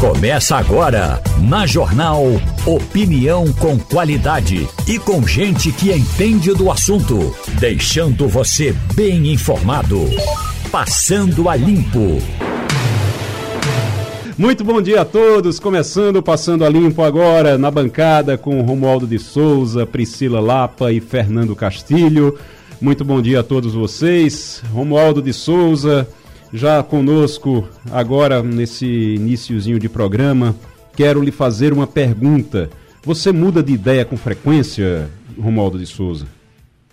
Começa agora, na Jornal Opinião com qualidade e com gente que entende do assunto, deixando você bem informado. Passando a Limpo. Muito bom dia a todos, começando Passando a Limpo agora na bancada com Romualdo de Souza, Priscila Lapa e Fernando Castilho. Muito bom dia a todos vocês. Romualdo de Souza, já conosco agora nesse iníciozinho de programa, quero lhe fazer uma pergunta. Você muda de ideia com frequência, Romualdo de Souza?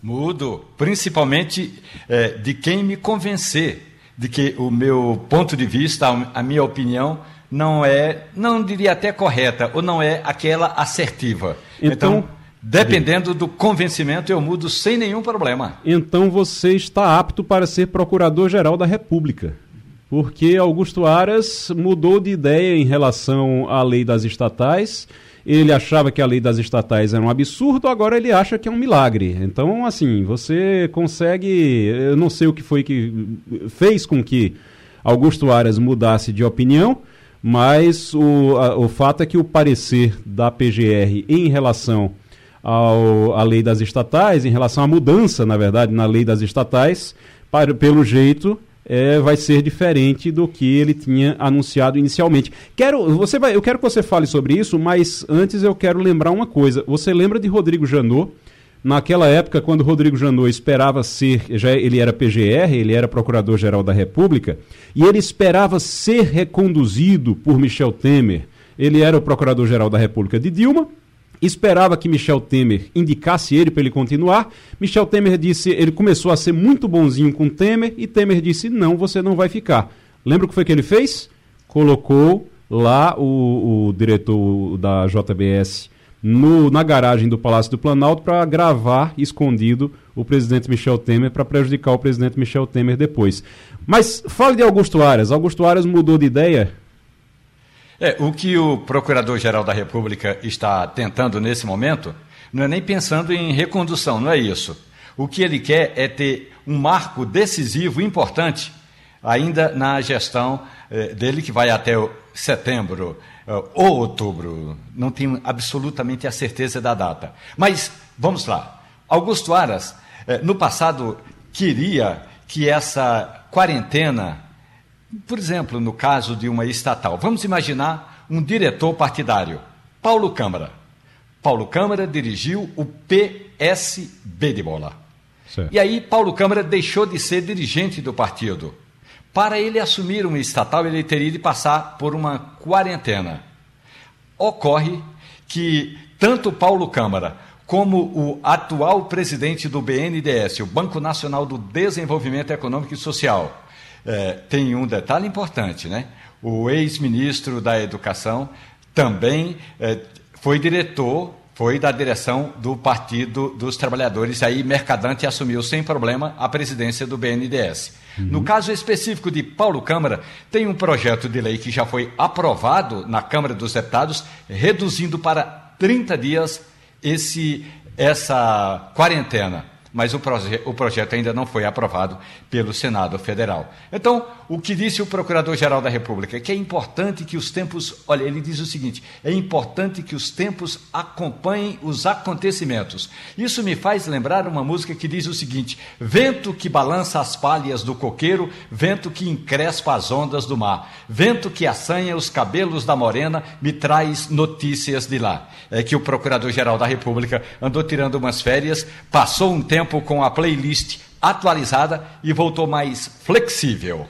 Mudo, principalmente é, de quem me convencer de que o meu ponto de vista, a minha opinião, não é, não diria até correta, ou não é aquela assertiva. Então, então Dependendo do convencimento, eu mudo sem nenhum problema. Então você está apto para ser procurador-geral da República. Porque Augusto Aras mudou de ideia em relação à lei das estatais. Ele achava que a lei das estatais era um absurdo, agora ele acha que é um milagre. Então, assim, você consegue. Eu não sei o que foi que fez com que Augusto Aras mudasse de opinião, mas o, a, o fato é que o parecer da PGR em relação ao, à lei das estatais, em relação à mudança, na verdade, na lei das estatais, para, pelo jeito, é, vai ser diferente do que ele tinha anunciado inicialmente. Quero, você vai, eu quero que você fale sobre isso, mas antes eu quero lembrar uma coisa. Você lembra de Rodrigo Janot? Naquela época, quando Rodrigo Janot esperava ser, já ele era PGR, ele era Procurador-Geral da República, e ele esperava ser reconduzido por Michel Temer. Ele era o Procurador-Geral da República de Dilma, esperava que Michel Temer indicasse ele para ele continuar. Michel Temer disse, ele começou a ser muito bonzinho com Temer e Temer disse: "Não, você não vai ficar". Lembra o que foi que ele fez? Colocou lá o, o diretor da JBS no, na garagem do Palácio do Planalto para gravar escondido o presidente Michel Temer para prejudicar o presidente Michel Temer depois. Mas fale de Augusto Aras. Augusto Aras mudou de ideia é, o que o Procurador-Geral da República está tentando nesse momento não é nem pensando em recondução, não é isso. O que ele quer é ter um marco decisivo, importante, ainda na gestão eh, dele, que vai até setembro eh, ou outubro. Não tenho absolutamente a certeza da data. Mas, vamos lá. Augusto Aras, eh, no passado, queria que essa quarentena por exemplo, no caso de uma estatal, vamos imaginar um diretor partidário, Paulo Câmara. Paulo Câmara dirigiu o PSB de bola. Certo. E aí, Paulo Câmara deixou de ser dirigente do partido. Para ele assumir uma estatal, ele teria de passar por uma quarentena. Ocorre que tanto Paulo Câmara como o atual presidente do BNDES, o Banco Nacional do Desenvolvimento Econômico e Social, é, tem um detalhe importante, né? O ex-ministro da Educação também é, foi diretor, foi da direção do Partido dos Trabalhadores, aí Mercadante assumiu sem problema a presidência do BNDES. Uhum. No caso específico de Paulo Câmara, tem um projeto de lei que já foi aprovado na Câmara dos Deputados, reduzindo para 30 dias esse, essa quarentena mas o, proje o projeto ainda não foi aprovado pelo Senado Federal. Então, o que disse o Procurador-Geral da República? Que é importante que os tempos. Olha, ele diz o seguinte: é importante que os tempos acompanhem os acontecimentos. Isso me faz lembrar uma música que diz o seguinte: vento que balança as palhas do coqueiro, vento que encrespa as ondas do mar, vento que assanha os cabelos da morena, me traz notícias de lá. É que o Procurador-Geral da República andou tirando umas férias, passou um tempo tempo com a playlist atualizada e voltou mais flexível.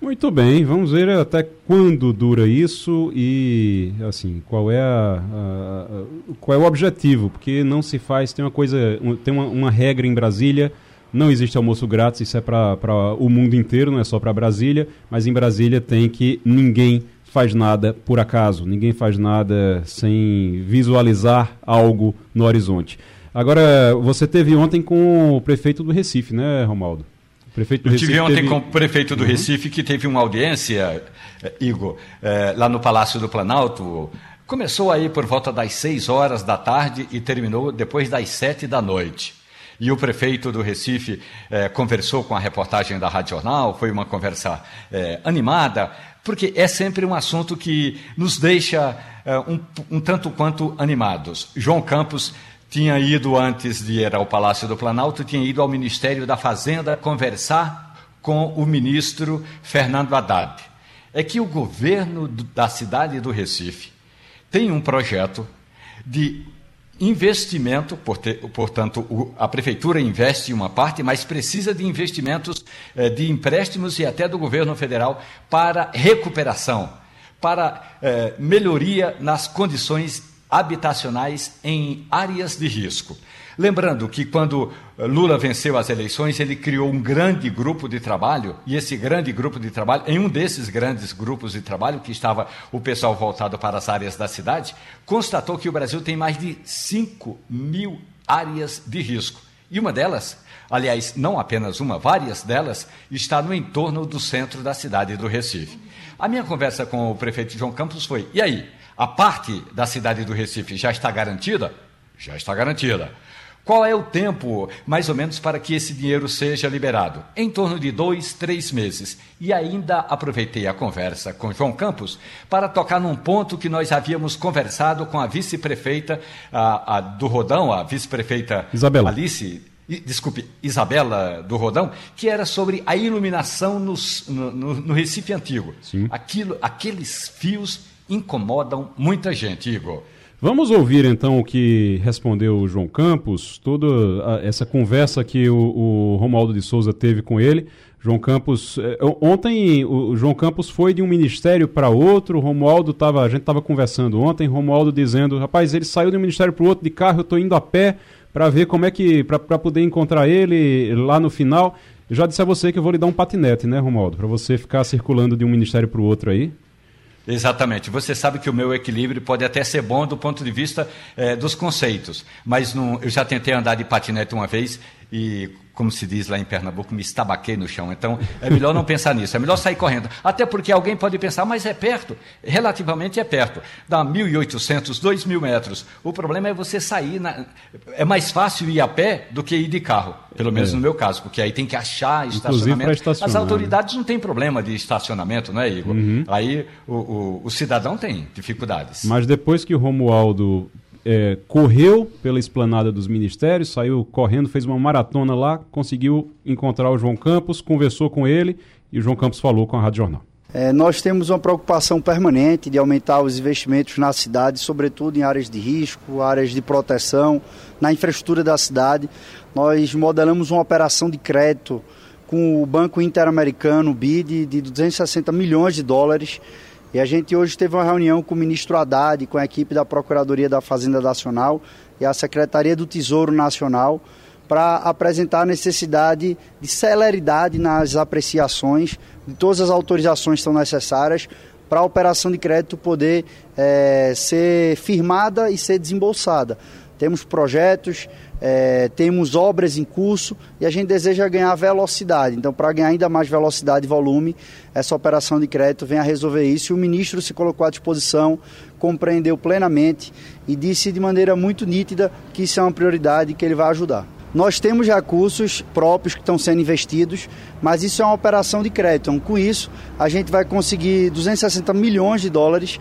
Muito bem, vamos ver até quando dura isso e assim qual é a, a, a, qual é o objetivo, porque não se faz tem uma coisa tem uma, uma regra em Brasília não existe almoço grátis, isso é para o mundo inteiro, não é só para Brasília, mas em Brasília tem que ninguém faz nada por acaso, ninguém faz nada sem visualizar algo no horizonte. Agora, você teve ontem com o prefeito do Recife, né, Romaldo? O prefeito do Eu Recife tive ontem teve... com o prefeito do uhum. Recife, que teve uma audiência, eh, Igor, é, lá no Palácio do Planalto. Começou aí por volta das 6 horas da tarde e terminou depois das 7 da noite. E o prefeito do Recife é, conversou com a reportagem da Rádio Jornal, foi uma conversa é, animada, porque é sempre um assunto que nos deixa um, um tanto quanto animados. João Campos tinha ido, antes de ir ao Palácio do Planalto, tinha ido ao Ministério da Fazenda conversar com o ministro Fernando Haddad. É que o governo da cidade do Recife tem um projeto de investimento, portanto, a prefeitura investe uma parte, mas precisa de investimentos eh, de empréstimos e até do governo federal para recuperação, para eh, melhoria nas condições habitacionais em áreas de risco. Lembrando que quando Lula venceu as eleições, ele criou um grande grupo de trabalho, e esse grande grupo de trabalho, em um desses grandes grupos de trabalho, que estava o pessoal voltado para as áreas da cidade, constatou que o Brasil tem mais de 5 mil áreas de risco. E uma delas, aliás, não apenas uma, várias delas, está no entorno do centro da cidade do Recife. A minha conversa com o prefeito João Campos foi: e aí, a parte da cidade do Recife já está garantida? Já está garantida. Qual é o tempo, mais ou menos, para que esse dinheiro seja liberado? Em torno de dois, três meses. E ainda aproveitei a conversa com João Campos para tocar num ponto que nós havíamos conversado com a vice-prefeita do Rodão, a vice-prefeita Alice desculpe, Isabela do Rodão, que era sobre a iluminação nos, no, no, no, Recife Antigo. Sim. Aquilo, aqueles fios incomodam muita gente, Igor. Vamos ouvir então o que respondeu o João Campos, toda essa conversa que o, o Romualdo de Souza teve com ele. João Campos, eh, ontem o João Campos foi de um ministério para outro, o Romualdo tava, a gente estava conversando ontem, Romualdo dizendo, rapaz, ele saiu de um ministério para o outro de carro, eu estou indo a pé para ver como é que, para poder encontrar ele lá no final. Eu já disse a você que eu vou lhe dar um patinete, né, Romualdo, para você ficar circulando de um ministério para o outro aí. Exatamente. Você sabe que o meu equilíbrio pode até ser bom do ponto de vista é, dos conceitos, mas não, eu já tentei andar de patinete uma vez e como se diz lá em Pernambuco, me estabaquei no chão. Então, é melhor não pensar nisso, é melhor sair correndo. Até porque alguém pode pensar, mas é perto. Relativamente é perto. Dá 1.800, 2.000 metros. O problema é você sair. Na... É mais fácil ir a pé do que ir de carro. Pelo menos é. no meu caso, porque aí tem que achar estacionamento. As autoridades não têm problema de estacionamento, não é, Igor? Uhum. Aí o, o, o cidadão tem dificuldades. Mas depois que o Romualdo é, correu pela esplanada dos ministérios, saiu correndo, fez uma maratona lá, conseguiu encontrar o João Campos, conversou com ele e o João Campos falou com a Rádio Jornal. É, nós temos uma preocupação permanente de aumentar os investimentos na cidade, sobretudo em áreas de risco, áreas de proteção, na infraestrutura da cidade. Nós modelamos uma operação de crédito com o Banco Interamericano, BID, de 260 milhões de dólares e a gente hoje teve uma reunião com o ministro Haddad, com a equipe da Procuradoria da Fazenda Nacional e a Secretaria do Tesouro Nacional para apresentar a necessidade de celeridade nas apreciações de todas as autorizações que são necessárias para a operação de crédito poder é, ser firmada e ser desembolsada. Temos projetos, é, temos obras em curso e a gente deseja ganhar velocidade. Então, para ganhar ainda mais velocidade e volume, essa operação de crédito vem a resolver isso. E o ministro se colocou à disposição, compreendeu plenamente e disse de maneira muito nítida que isso é uma prioridade e que ele vai ajudar. Nós temos recursos próprios que estão sendo investidos, mas isso é uma operação de crédito. Então, com isso, a gente vai conseguir 260 milhões de dólares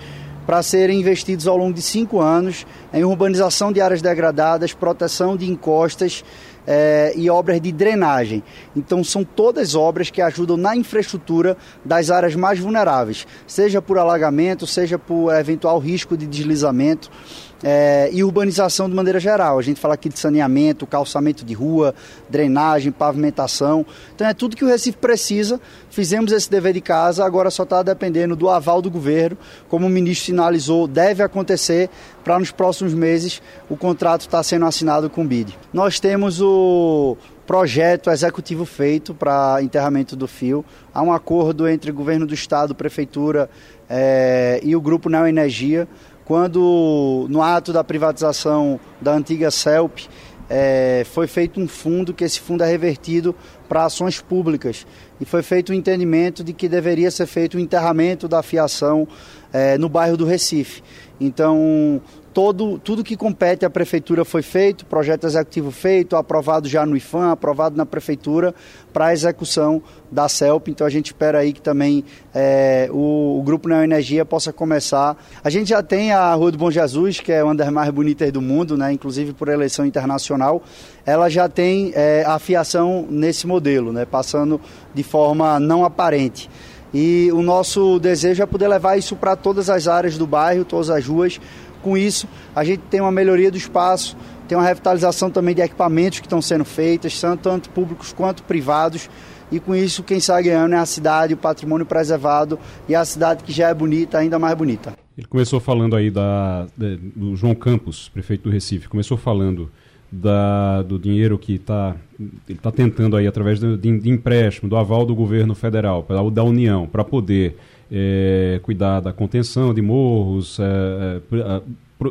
para serem investidos ao longo de cinco anos em urbanização de áreas degradadas, proteção de encostas é, e obras de drenagem. Então, são todas obras que ajudam na infraestrutura das áreas mais vulneráveis, seja por alagamento, seja por eventual risco de deslizamento é, e urbanização de maneira geral. A gente fala aqui de saneamento, calçamento de rua, drenagem, pavimentação. Então é tudo que o Recife precisa. Fizemos esse dever de casa, agora só está dependendo do aval do governo. Como o ministro sinalizou, deve acontecer para nos próximos meses o contrato estar tá sendo assinado com o BID. Nós temos o projeto executivo feito para enterramento do fio. Há um acordo entre o governo do estado, prefeitura é, e o grupo Neoenergia quando no ato da privatização da antiga CELP é, foi feito um fundo, que esse fundo é revertido para ações públicas. E foi feito o um entendimento de que deveria ser feito o enterramento da fiação é, no bairro do Recife. Então, todo, tudo que compete à prefeitura foi feito, projeto executivo feito, aprovado já no IFAM, aprovado na prefeitura para a execução da CELP. Então a gente espera aí que também é, o, o, Grupo Neoenergia possa começar. A gente já tem a Rua do Bom Jesus, que é uma das mais bonitas do mundo, né, inclusive por eleição internacional. Ela já tem é, a fiação nesse modelo, né, passando de forma não aparente. E o nosso desejo é poder levar isso para todas as áreas do bairro, todas as ruas, com isso, a gente tem uma melhoria do espaço, tem uma revitalização também de equipamentos que estão sendo feitas, tanto públicos quanto privados. E com isso, quem sai ganhando é a cidade, o patrimônio preservado e a cidade que já é bonita, ainda mais bonita. Ele começou falando aí da, do João Campos, prefeito do Recife, começou falando da, do dinheiro que está ele tá tentando aí através de, de, empréstimo, do aval do governo federal, da União, para poder é, cuidar da contenção de morros, é, é a,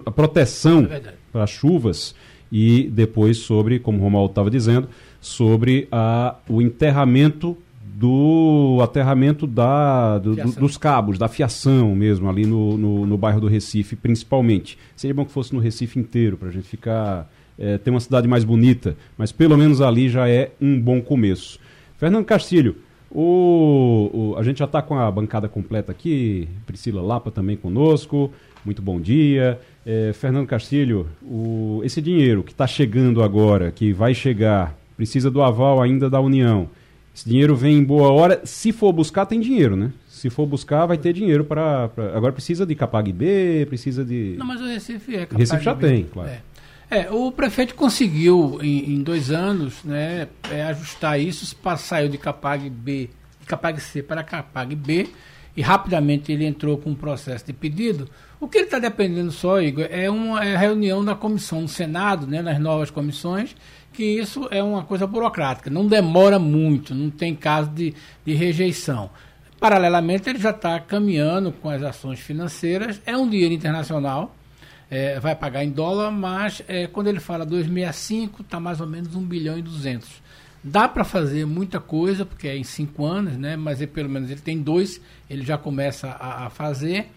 a, proteção é para chuvas e depois sobre, como o Romualdo estava dizendo, sobre a, o enterramento do aterramento da, do, do, dos cabos, da fiação mesmo, ali no, no, no, bairro do Recife, principalmente. Seria bom que fosse no Recife inteiro, para a gente ficar. É, ter uma cidade mais bonita, mas pelo menos ali já é um bom começo. Fernando Castilho, o, o, a gente já está com a bancada completa aqui, Priscila Lapa também conosco, muito bom dia. É, Fernando Castilho, o, esse dinheiro que está chegando agora, que vai chegar, precisa do aval ainda da União. Esse dinheiro vem em boa hora. Se for buscar, tem dinheiro, né? Se for buscar, vai ter dinheiro para. Agora precisa de Capag B, precisa de. Não, mas o Recife é Capag Recife já tem, claro. É. É, o prefeito conseguiu em, em dois anos né, é, ajustar isso, saiu de Capag B, de Capag C para Capag B e rapidamente ele entrou com um processo de pedido. O que ele está dependendo só, Igor, é uma é reunião da comissão no Senado, né, nas novas comissões, que isso é uma coisa burocrática, não demora muito, não tem caso de, de rejeição. Paralelamente, ele já está caminhando com as ações financeiras, é um dinheiro internacional, é, vai pagar em dólar, mas é, quando ele fala 265, está mais ou menos 1 bilhão e 200. Dá para fazer muita coisa, porque é em cinco anos, né? mas ele, pelo menos ele tem dois, ele já começa a, a fazer.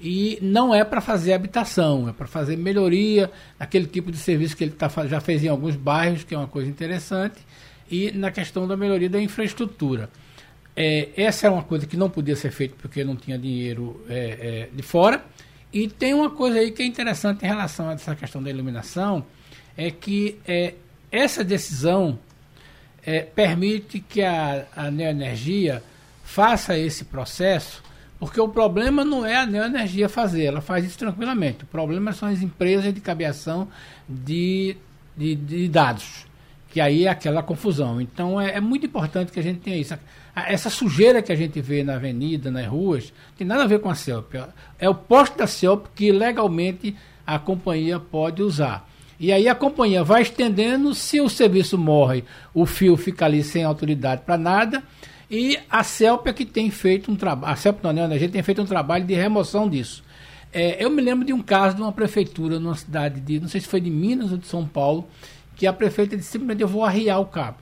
E não é para fazer habitação, é para fazer melhoria naquele tipo de serviço que ele tá, já fez em alguns bairros, que é uma coisa interessante, e na questão da melhoria da infraestrutura. É, essa é uma coisa que não podia ser feita porque não tinha dinheiro é, é, de fora. E tem uma coisa aí que é interessante em relação a essa questão da iluminação, é que é, essa decisão é, permite que a, a neoenergia faça esse processo, porque o problema não é a neoenergia fazer, ela faz isso tranquilamente. O problema são as empresas de cabeação de, de, de dados, que aí é aquela confusão. Então é, é muito importante que a gente tenha isso essa sujeira que a gente vê na avenida, nas ruas, tem nada a ver com a CELP. É o posto da CELP que legalmente a companhia pode usar. E aí a companhia vai estendendo, se o serviço morre, o fio fica ali sem autoridade para nada, e a CELP é que tem feito um trabalho, a CELP não, né, a gente tem feito um trabalho de remoção disso. É, eu me lembro de um caso de uma prefeitura numa cidade de, não sei se foi de Minas ou de São Paulo, que a prefeita disse simplesmente eu vou arriar o cabo.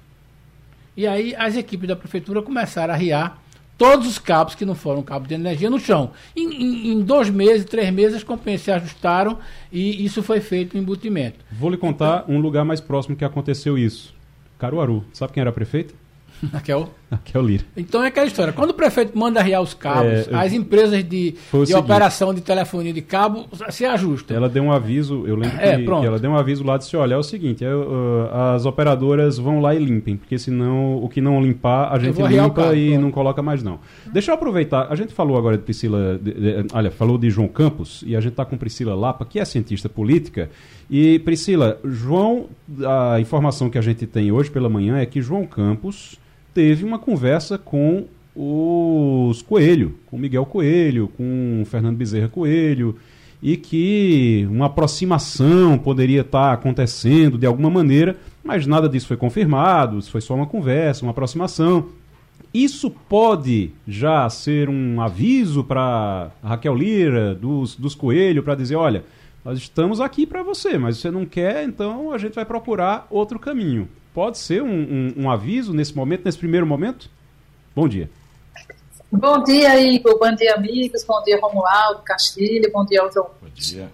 E aí as equipes da prefeitura começaram a riar todos os cabos que não foram cabos de energia no chão. Em, em, em dois meses, três meses, as companhias se ajustaram e isso foi feito em embutimento. Vou lhe contar um lugar mais próximo que aconteceu isso. Caruaru. Sabe quem era prefeito? Raquel? Raquel Lira. Então é aquela história. Quando o prefeito manda arriar os cabos, é, as empresas de, de operação de telefonia de cabo se ajustam. Ela deu um aviso, eu lembro é, que, que, ela deu um aviso lá, disse, olha, é o seguinte, é, uh, as operadoras vão lá e limpem, porque senão o que não limpar, a gente limpa cabo, e pronto. não coloca mais não. Deixa eu aproveitar, a gente falou agora de Priscila, de, de, olha, falou de João Campos, e a gente está com Priscila Lapa, que é cientista política, e Priscila, João, a informação que a gente tem hoje pela manhã é que João Campos teve uma conversa com os Coelho, com Miguel Coelho, com Fernando Bezerra Coelho, e que uma aproximação poderia estar acontecendo de alguma maneira, mas nada disso foi confirmado, isso foi só uma conversa, uma aproximação. Isso pode já ser um aviso para Raquel Lira, dos, dos Coelho, para dizer: olha, nós estamos aqui para você, mas você não quer, então a gente vai procurar outro caminho. Pode ser um, um, um aviso nesse momento, nesse primeiro momento? Bom dia. Bom dia, Igor. Bom dia, amigos. Bom dia, Romualdo, Castilho. Bom dia, João. Bom dia.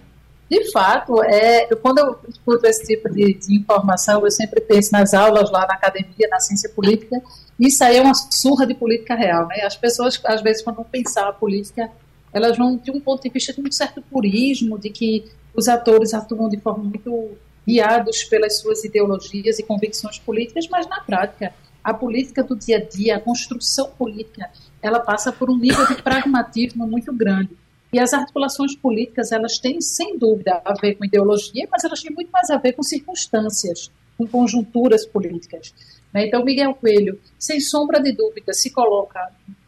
De fato, é, quando eu escuto esse tipo de, de, informação, eu sempre penso nas aulas lá na academia, na ciência política, isso aí é uma surra de política real. Né? As pessoas, às vezes, quando vão pensar a política, elas vão de um ponto de vista de um certo purismo, de que os atores atuam de forma muito guiados pelas suas ideologias e convicções políticas, mas na prática, a política do dia a dia, a construção política, ela passa por um nível de pragmatismo muito grande. E as articulações políticas, elas têm, sem dúvida, a ver com ideologia, mas elas têm muito mais a ver com circunstâncias, com conjunturas políticas. Né? Então, Miguel Coelho, sem sombra de dúvida, se coloca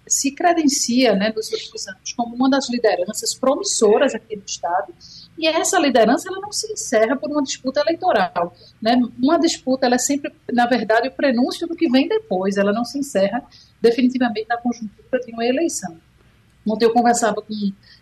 se credencia né, nos últimos anos como uma das lideranças promissoras aqui no Estado, e essa liderança ela não se encerra por uma disputa eleitoral. Né? Uma disputa ela é sempre, na verdade, o prenúncio do que vem depois, ela não se encerra definitivamente na conjuntura de uma eleição. Ontem eu conversava com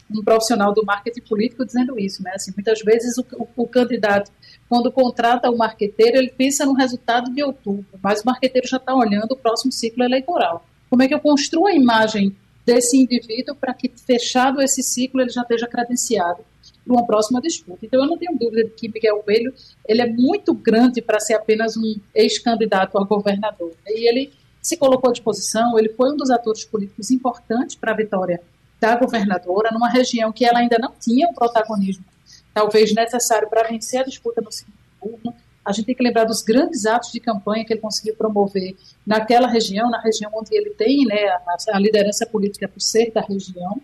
um profissional do marketing político dizendo isso, né? Assim, muitas vezes o, o, o candidato, quando contrata o marqueteiro, ele pensa no resultado de outubro, mas o marqueteiro já está olhando o próximo ciclo eleitoral. Como é que eu construo a imagem desse indivíduo para que, fechado esse ciclo, ele já esteja credenciado para uma próxima disputa. Então, eu não tenho dúvida de que Miguel Coelho ele é muito grande para ser apenas um ex-candidato a governador. E ele se colocou à disposição, ele foi um dos atores políticos importantes para a vitória da governadora, numa região que ela ainda não tinha um protagonismo, talvez necessário para vencer a disputa no segundo turno. A gente tem que lembrar dos grandes atos de campanha que ele conseguiu promover naquela região, na região onde ele tem né, a, a liderança política por ser da região.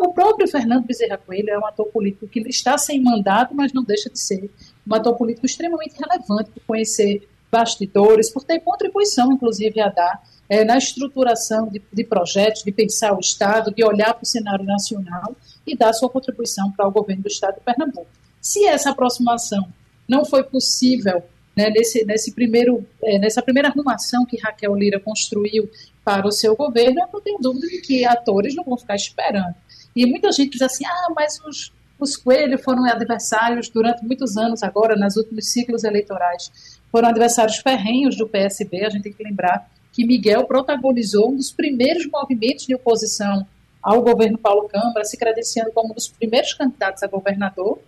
o próprio Fernando Bezerra Coelho é um ator político que está sem mandato, mas não deixa de ser um ator político extremamente relevante por conhecer bastidores, por ter contribuição, inclusive, a dar é, na estruturação de, de, projetos, de pensar o Estado, de olhar para o cenário nacional e dar sua contribuição para o governo do Estado de Pernambuco. Se essa aproximação não foi possível né, nesse, nesse primeiro, é, nessa primeira arrumação que Raquel Lira construiu para o seu governo, eu não tenho dúvida de que atores não vão ficar esperando. E muita gente diz assim, ah, mas os, os Coelho foram adversários durante muitos anos agora, nos últimos ciclos eleitorais. Foram adversários ferrenhos do PSB, a gente tem que lembrar que Miguel protagonizou um dos primeiros movimentos de oposição ao governo Paulo Câmara, se credenciando como um dos primeiros candidatos a governador,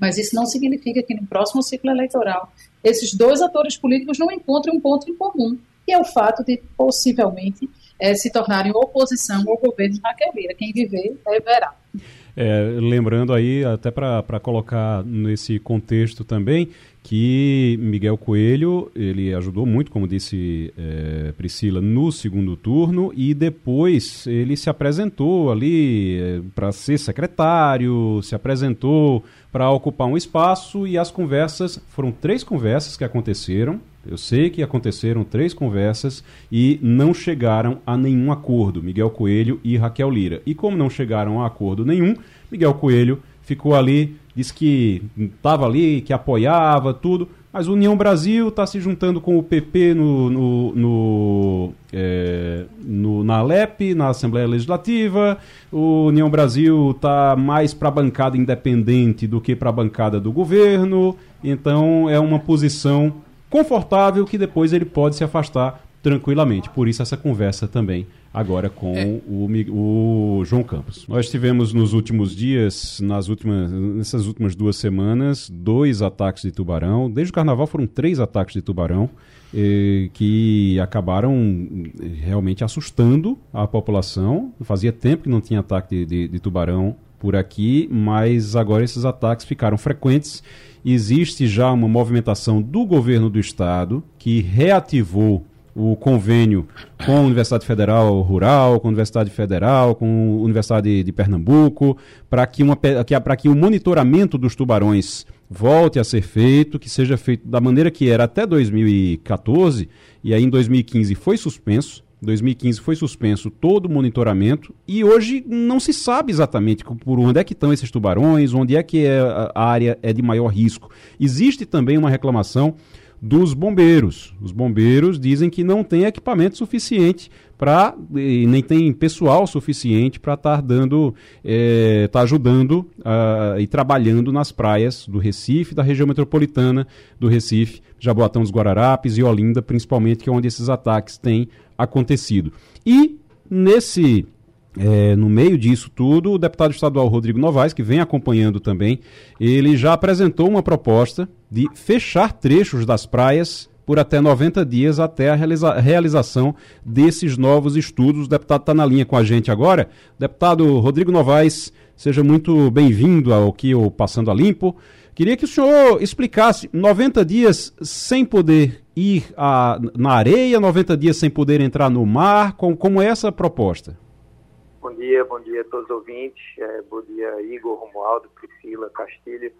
mas isso não significa que no próximo ciclo eleitoral esses dois atores políticos não encontrem um ponto em comum, que é o fato de possivelmente é, se tornarem oposição ao governo de Raquel Lira. Quem viver, é, verá. É, lembrando aí, até para colocar nesse contexto também, que Miguel Coelho, ele ajudou muito, como disse é, Priscila, no segundo turno e depois ele se apresentou ali é, para ser secretário, se apresentou para ocupar um espaço e as conversas, foram três conversas que aconteceram, eu sei que aconteceram três conversas e não chegaram a nenhum acordo, Miguel Coelho e Raquel Lira. E como não chegaram a acordo nenhum, Miguel Coelho ficou ali, disse que estava ali, que apoiava tudo, mas União Brasil está se juntando com o PP no, no, no, é, no, na Alep, na Assembleia Legislativa. O União Brasil está mais para a bancada independente do que para a bancada do governo. Então é uma posição confortável que depois ele pode se afastar tranquilamente. Por isso essa conversa também agora com é. o, o, João Campos. Nós tivemos nos últimos dias, nas últimas, nessas últimas duas semanas, dois ataques de tubarão. Desde o carnaval foram três ataques de tubarão eh, que acabaram realmente assustando a população. Fazia tempo que não tinha ataque de, de, de tubarão por aqui, mas agora esses ataques ficaram frequentes existe já uma movimentação do governo do estado que reativou o convênio com a Universidade Federal Rural, com a Universidade Federal, com a Universidade de Pernambuco, para que, que, que o monitoramento dos tubarões volte a ser feito, que seja feito da maneira que era até 2014, e aí em 2015 foi suspenso. 2015 foi suspenso todo o monitoramento e hoje não se sabe exatamente por onde é que estão esses tubarões, onde é que é a área é de maior risco. Existe também uma reclamação dos bombeiros. Os bombeiros dizem que não tem equipamento suficiente para nem tem pessoal suficiente para estar tá dando, é, tá ajudando uh, e trabalhando nas praias do Recife, da região metropolitana do Recife, Jaboatão dos Guararapes e Olinda, principalmente, que é onde esses ataques têm acontecido. E nesse é, no meio disso tudo, o deputado estadual Rodrigo Novaes, que vem acompanhando também, ele já apresentou uma proposta de fechar trechos das praias por até 90 dias até a realiza realização desses novos estudos. O deputado está na linha com a gente agora. Deputado Rodrigo Novaes, seja muito bem-vindo ao que o Passando a Limpo. Queria que o senhor explicasse 90 dias sem poder ir a, na areia, 90 dias sem poder entrar no mar, com, como é essa proposta? Bom dia, bom dia a todos os ouvintes, é, bom dia Igor, Romualdo, Priscila, Castilho.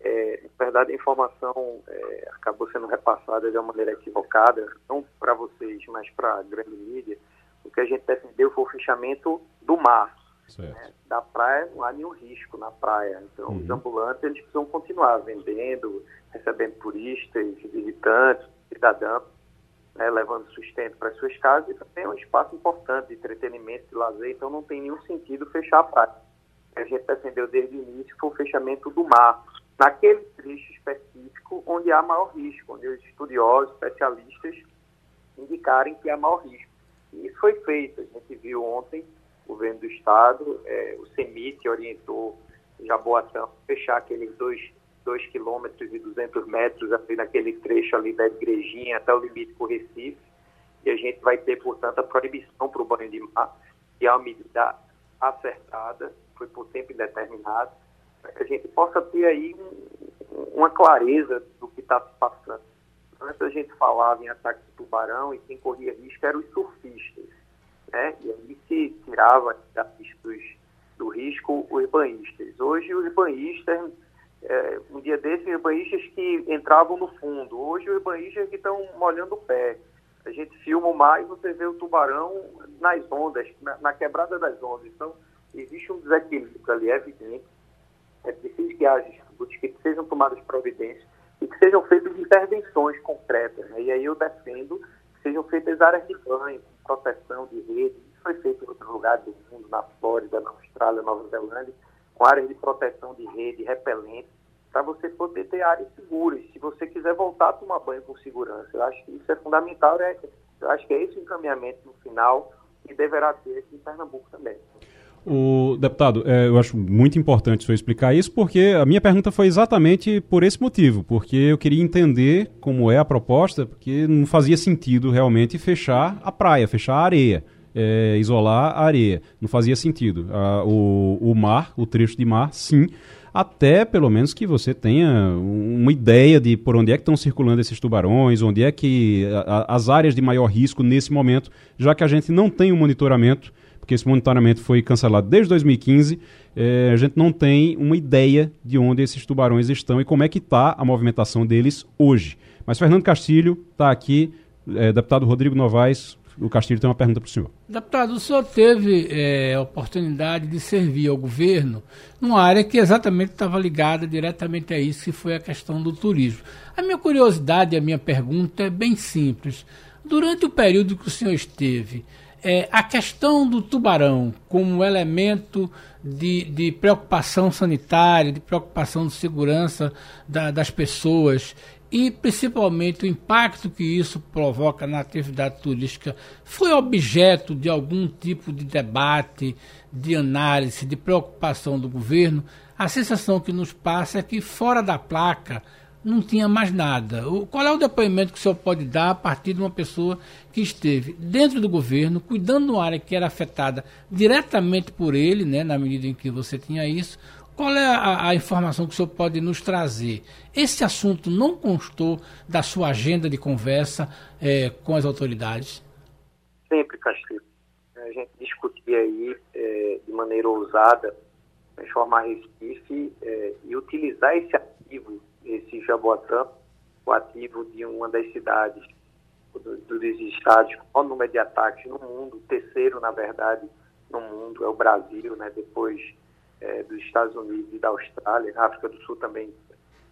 É, na verdade, a informação é, acabou sendo repassada de uma maneira equivocada, não para vocês, mas para a grande mídia. O que a gente defendeu foi o fechamento do mar. Né? Da praia, não há nenhum risco na praia. Então, uhum. os ambulantes eles precisam continuar vendendo, recebendo turistas, visitantes, cidadãos, né, levando sustento para suas casas. E também é um espaço importante de entretenimento, de lazer. Então, não tem nenhum sentido fechar a praia. A gente defendeu desde o início foi o fechamento do mar naquele trecho específico onde há maior risco, onde os estudiosos, especialistas indicarem que há maior risco. E isso foi feito. A gente viu ontem o governo do Estado, é, o CEMIT orientou Jaboatão fechar aqueles dois, dois quilômetros e 200 metros ali naquele trecho ali da igrejinha até o limite com o Recife. E a gente vai ter, portanto, a proibição para o banho de mar, que é uma medida acertada, foi por tempo indeterminado que a gente possa ter aí um, uma clareza do que está se passando. Antes a gente falava em ataque de tubarão e quem corria risco eram os surfistas. Né? E aí se tirava da dos, do risco os banhistas. Hoje os banhistas, é, um dia desses, os banhistas que entravam no fundo. Hoje os banhistas que estão molhando o pé. A gente filma o mar e você vê o tubarão nas ondas, na, na quebrada das ondas. Então, existe um desequilíbrio ali, é evidente é preciso que haja estudos, que sejam tomadas providências e que sejam feitas intervenções concretas. Né? E aí eu defendo que sejam feitas áreas de banho, proteção de rede. Isso foi feito em outros lugares do mundo, na Flórida, na Austrália, Nova Zelândia, com áreas de proteção de rede, repelente, para você poder ter áreas seguras. Se você quiser voltar a tomar banho com segurança, eu acho que isso é fundamental. Né? Eu acho que é esse o encaminhamento no final que deverá ter aqui em Pernambuco também. O deputado, é, eu acho muito importante o senhor explicar isso, porque a minha pergunta foi exatamente por esse motivo, porque eu queria entender como é a proposta, porque não fazia sentido realmente fechar a praia, fechar a areia, é, isolar a areia. Não fazia sentido. o, o mar, o trecho de mar, sim, até pelo menos que você tenha uma ideia de por onde é que estão circulando esses tubarões, onde é que a, as áreas de maior risco nesse momento, já que a gente não tem um monitoramento porque esse monitoramento foi cancelado desde 2015, é, a gente não tem uma ideia de onde esses tubarões estão e como é que está a movimentação deles hoje. Mas Fernando Castilho está aqui, é, deputado Rodrigo Novaes, o Castilho tem uma pergunta para o senhor. Deputado, o senhor teve é, a oportunidade de servir ao governo numa área que exatamente estava ligada diretamente a isso, que foi a questão do turismo. A minha curiosidade, a minha pergunta é bem simples. Durante o período que o senhor esteve, é, a questão do tubarão como elemento de, de preocupação sanitária, de preocupação de segurança da, das pessoas e principalmente o impacto que isso provoca na atividade turística foi objeto de algum tipo de debate, de análise, de preocupação do governo. A sensação que nos passa é que fora da placa não tinha mais nada. Qual é o depoimento que o senhor pode dar a partir de uma pessoa que esteve dentro do governo, cuidando de uma área que era afetada diretamente por ele, né, na medida em que você tinha isso? Qual é a, a informação que o senhor pode nos trazer? Esse assunto não constou da sua agenda de conversa é, com as autoridades? Sempre, Castilho. A gente discutia aí é, de maneira ousada transformar Recife é, e utilizar esse ativo esse Jaboatã, o ativo de uma das cidades, dos estados com o número de ataques no mundo, terceiro, na verdade, no mundo, é o Brasil, né? depois é, dos Estados Unidos e da Austrália. A África do Sul também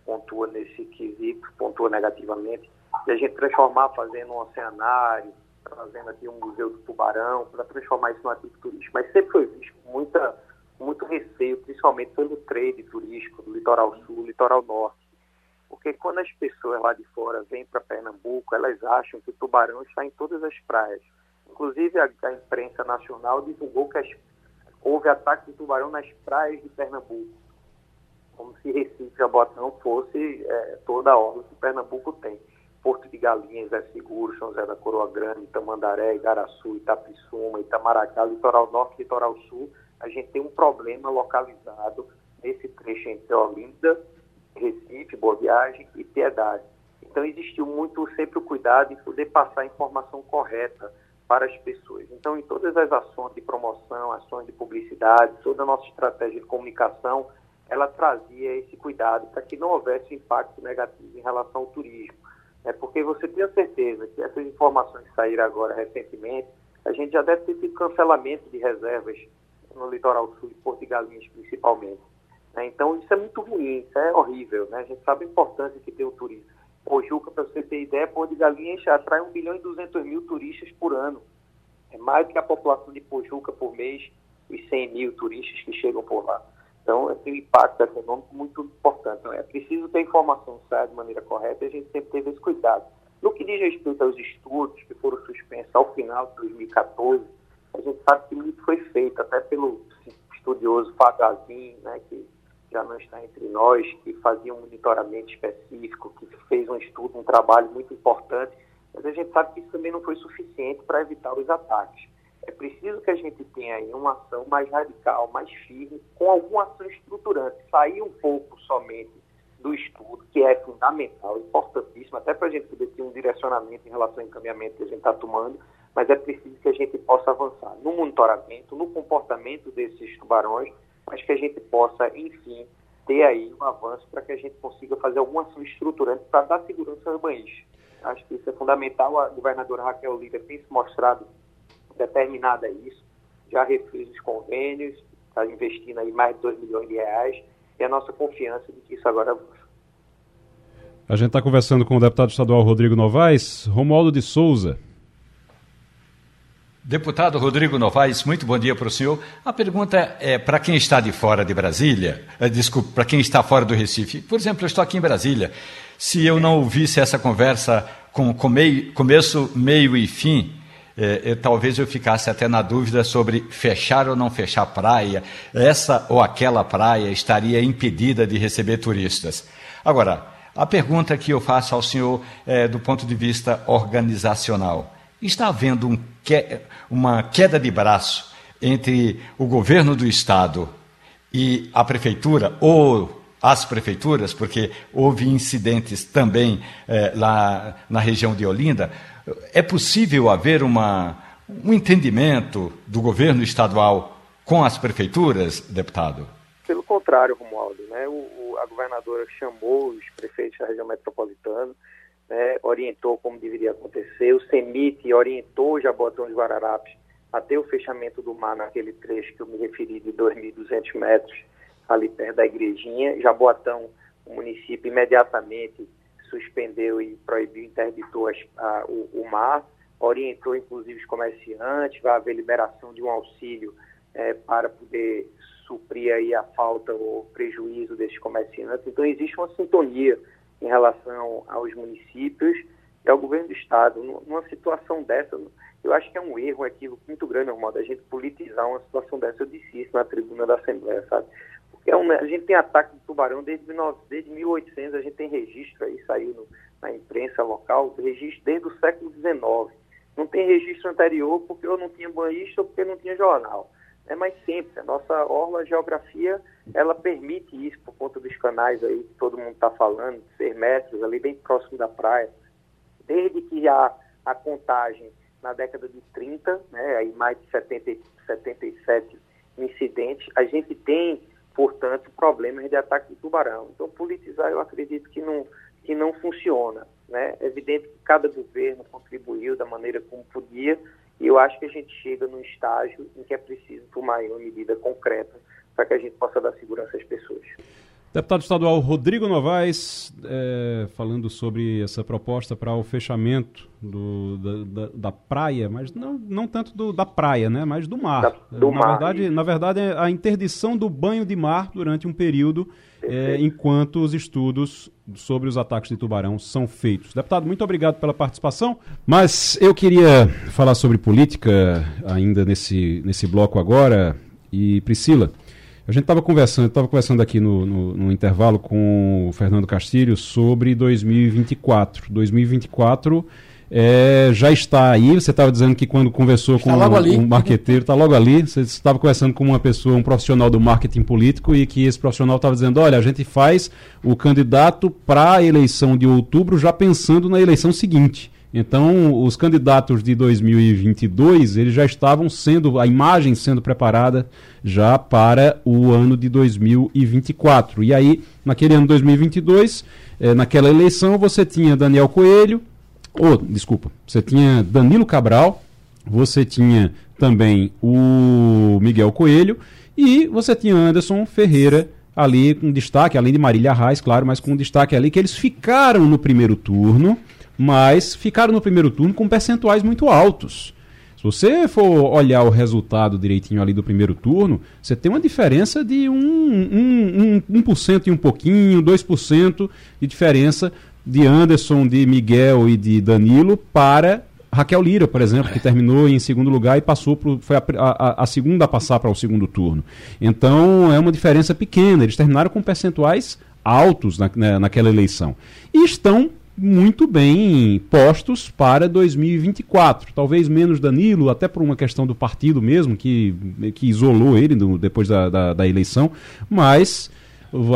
pontua nesse quesito, pontua negativamente. E a gente transformar fazendo um oceanário, trazendo aqui um museu do tubarão, para transformar isso num ativo turístico, mas sempre foi visto muita, muito receio, principalmente pelo trade turístico do litoral sul, litoral norte. Porque quando as pessoas lá de fora vêm para Pernambuco, elas acham que o tubarão está em todas as praias. Inclusive, a, a imprensa nacional divulgou que as, houve ataque de tubarão nas praias de Pernambuco. Como se Recife Jabotão fosse é, toda a orla que Pernambuco tem. Porto de Galinhas é seguro, São José da Coroa Grande, Itamandaré, Igaraçu, Itapissuma, Itamaracá, Litoral Norte e Litoral Sul, a gente tem um problema localizado nesse trecho entre Olinda, Recife, Boa Viagem e Piedade. Então existiu muito sempre o cuidado em poder passar a informação correta para as pessoas. Então, em todas as ações de promoção, ações de publicidade, toda a nossa estratégia de comunicação, ela trazia esse cuidado para que não houvesse impacto negativo em relação ao turismo. É porque você tem a certeza que essas informações que saíram agora recentemente, a gente já deve ter tido cancelamento de reservas no litoral sul, Porto de Galinhas principalmente. Né? Então isso é muito ruim, isso é horrível. Né? A gente sabe a importância que tem o turismo. Pojuca, para você ter ideia, Porto de Galinhas atrai 1 milhão e 200 mil turistas por ano. É mais do que a população de Pojuca por mês, os 100 mil turistas que chegam por lá. Então, tem um impacto econômico muito importante. Então, é preciso ter a informação saia de maneira correta e a gente sempre teve esse cuidado. No que diz respeito aos estudos que foram suspensos ao final de 2014, a gente sabe que muito foi feito, até pelo estudioso Fagazin, né, que já não está entre nós, que fazia um monitoramento específico, que fez um estudo, um trabalho muito importante, mas a gente sabe que isso também não foi suficiente para evitar os ataques. É preciso que a gente tenha aí uma ação mais radical, mais firme, com alguma ação estruturante, sair um pouco somente do estudo, que é fundamental, importantíssimo, até para a gente poder ter um direcionamento em relação ao encaminhamento que a gente está tomando, mas é preciso que a gente possa avançar no monitoramento, no comportamento desses tubarões, mas que a gente possa, enfim, ter aí um avanço para que a gente consiga fazer alguma ação estruturante para dar segurança aos banhistas. Acho que isso é fundamental. A governadora Raquel Lira tem se mostrado determinada a isso, já refez os convênios, está investindo aí mais de 2 milhões de reais, e a nossa confiança de que isso agora avança. A gente está conversando com o deputado estadual Rodrigo Novaes, Romualdo de Souza. Deputado Rodrigo Novaes, muito bom dia para o senhor. A pergunta é para quem está de fora de Brasília, é, desculpe, para quem está fora do Recife. Por exemplo, eu estou aqui em Brasília. Se eu não ouvisse essa conversa com começo, meio e fim, é, eu, talvez eu ficasse até na dúvida sobre fechar ou não fechar praia. Essa ou aquela praia estaria impedida de receber turistas. Agora, a pergunta que eu faço ao senhor é do ponto de vista organizacional. Está havendo um que, uma queda de braço entre o governo do Estado e a prefeitura, ou as prefeituras, porque houve incidentes também eh, lá na região de Olinda, é possível haver uma, um entendimento do governo estadual com as prefeituras, deputado? Pelo contrário, Romualdo. Né? O, o, a governadora chamou os prefeitos da região metropolitana, né, orientou como deveria acontecer. O CEMIT orientou Jabotão de Guararapes até o fechamento do mar naquele trecho que eu me referi de 2.200 metros, ali perto da igrejinha. Jaboatão, o município, imediatamente suspendeu e proibiu, interditou as, a, o, o, mar, orientou inclusive os comerciantes, vai haver liberação de um auxílio é, para poder suprir aí a falta ou prejuízo desses comerciantes. Então existe uma sintonia em relação aos municípios e ao governo do estado. Numa situação dessa, eu acho que é um erro, um equívoco muito grande, normal, da gente politizar uma situação dessa. Eu disse isso na tribuna da Assembleia, sabe? É um, a gente tem ataque de tubarão desde, desde 1800, a gente tem registro aí, saiu no, na imprensa local, registro desde o século XIX. Não tem registro anterior porque eu não tinha banhista ou porque não tinha jornal. É, mas sempre, a nossa orla, geografia, ela permite isso por conta dos canais aí que todo mundo está falando, ser metros, ali bem próximo da praia. Desde que há a contagem na década de 30, né, aí mais de 70, 77 incidentes, a gente tem portanto, problemas de ataque de tubarão. Então, politizar eu acredito que não, que não funciona. Né? É evidente que cada governo contribuiu da maneira como podia, e eu acho que a gente chega num estágio em que é preciso tomar uma medida concreta para que a gente possa dar segurança às pessoas. Deputado estadual Rodrigo Novaes, é, falando sobre essa proposta para o fechamento do, da, da, da, praia, mas não, não tanto do, da praia, né, mas do mar. Da, do na, mar. Verdade, na verdade, é a interdição do banho de mar durante um período é, enquanto os estudos sobre os ataques de tubarão são feitos. Deputado, muito obrigado pela participação, mas eu queria falar sobre política ainda nesse, nesse bloco agora. E Priscila, a gente estava conversando, estava conversando aqui no, no, no, intervalo com o Fernando Castilho sobre 2024. 2024 é, já está aí. Você estava dizendo que quando conversou está com um, um marqueteiro, está logo ali. Você estava conversando com uma pessoa, um profissional do marketing político, e que esse profissional estava dizendo: olha, a gente faz o candidato para a eleição de outubro já pensando na eleição seguinte. Então, os candidatos de 2022, eles já estavam sendo, a imagem sendo preparada já para o ano de 2024. E aí, naquele ano de 2022, eh, naquela eleição, você tinha Daniel Coelho, ou, desculpa, você tinha Danilo Cabral, você tinha também o Miguel Coelho e você tinha Anderson Ferreira ali com destaque, além de Marília Reis, claro, mas com destaque ali que eles ficaram no primeiro turno mas ficaram no primeiro turno com percentuais muito altos. Se você for olhar o resultado direitinho ali do primeiro turno, você tem uma diferença de 1%, um, um, um, 1 e um pouquinho, 2% de diferença de Anderson, de Miguel e de Danilo para Raquel Lira, por exemplo, que terminou em segundo lugar e passou pro, foi a, a, a segunda a passar para o segundo turno. Então é uma diferença pequena. Eles terminaram com percentuais altos na, na, naquela eleição. E estão muito bem postos para 2024. Talvez menos Danilo, até por uma questão do partido mesmo, que, que isolou ele depois da, da, da, eleição, mas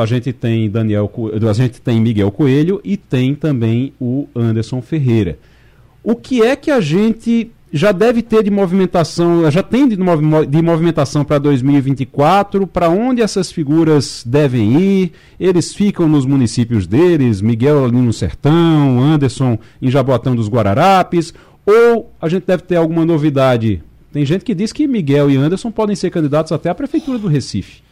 a gente tem Daniel, a gente tem Miguel Coelho e tem também o Anderson Ferreira. O que é que a gente já deve ter de movimentação, já tem de, movimentação para 2024, para onde essas figuras devem ir? Eles ficam nos municípios deles, Miguel ali no Sertão, Anderson em Jaboatão dos Guararapes, ou a gente deve ter alguma novidade? Tem gente que diz que Miguel e Anderson podem ser candidatos até à prefeitura do Recife.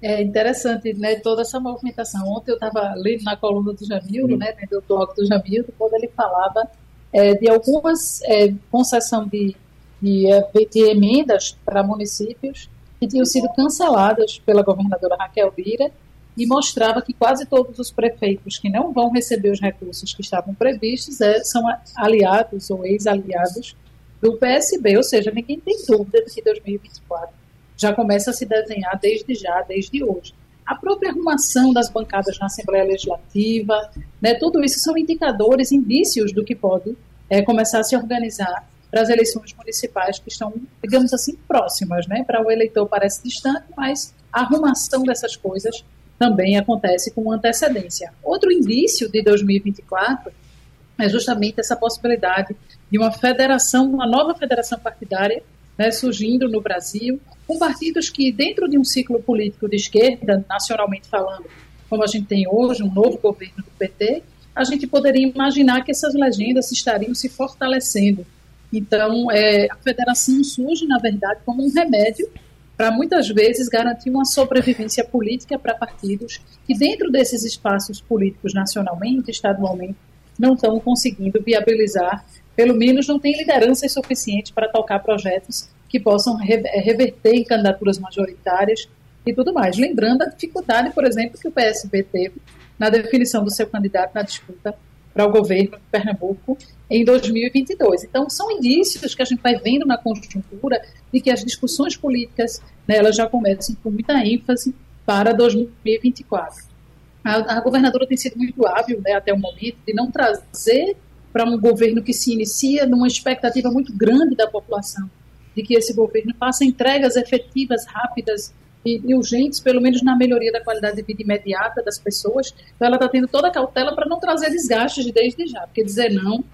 É interessante, né, toda essa movimentação. Ontem eu estava lendo na coluna do Jamildo, né, do blog do Jamildo, quando ele falava é, de algumas é, concessão de, de, é, de emendas para municípios que tinham sido canceladas pela governadora Raquel Lira e mostrava que quase todos os prefeitos que não vão receber os recursos que estavam previstos é, são aliados ou ex-aliados do PSB, ou seja, ninguém tem dúvida de que 2024 já começa a se desenhar desde já, desde hoje a própria arrumação das bancadas na Assembleia Legislativa, né, tudo isso são indicadores, indícios do que pode é, começar a se organizar para as eleições municipais que estão, digamos assim, próximas. Né? Para o eleitor parece distante, mas a arrumação dessas coisas também acontece com antecedência. Outro indício de 2024 é justamente essa possibilidade de uma federação, uma nova federação partidária né, surgindo no Brasil, com partidos que, dentro de um ciclo político de esquerda, nacionalmente falando, como a gente tem hoje, um novo governo do PT, a gente poderia imaginar que essas legendas estariam se fortalecendo. Então, é, a federação surge, na verdade, como um remédio para muitas vezes garantir uma sobrevivência política para partidos que, dentro desses espaços políticos nacionalmente, estadualmente, não estão conseguindo viabilizar, pelo menos não tem liderança suficiente para tocar projetos que possam eh, reverter em candidaturas majoritárias e tudo mais. Lembrando a dificuldade, por exemplo, que o PSB teve na definição do seu candidato na disputa para o governo de Pernambuco em 2022. Então, são indícios que a gente vai vendo na conjuntura de que as discussões políticas né, elas já começam com muita ênfase para 2024. A, a governadora tem sido muito hábil né, até o momento de não trazer para um governo que se inicia numa expectativa muito grande da população de que esse governo faça entregas efetivas, rápidas e, e, urgentes, pelo menos na melhoria da qualidade de vida imediata das pessoas. Então, ela está tendo toda a cautela para não trazer desgastes desde já, porque dizer não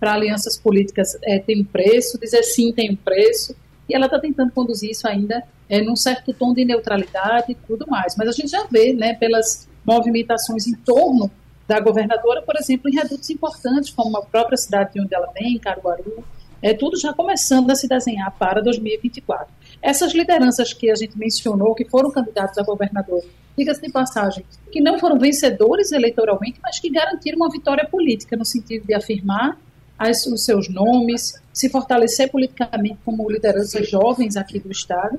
para alianças políticas é, tem um preço, dizer sim tem um preço, e ela está tentando conduzir isso ainda é, num certo tom de neutralidade e tudo mais. Mas a gente já vê, né, pelas movimentações em torno da governadora, por exemplo, em redutos importantes, como a própria cidade de onde ela vem, Caruaru, é tudo já começando a se desenhar para 2024. Essas lideranças que a gente mencionou, que foram candidatos a governador, diga-se de passagem, que não foram vencedores eleitoralmente, mas que garantiram uma vitória política, no sentido de afirmar as, os seus nomes, se fortalecer politicamente como lideranças jovens aqui do Estado,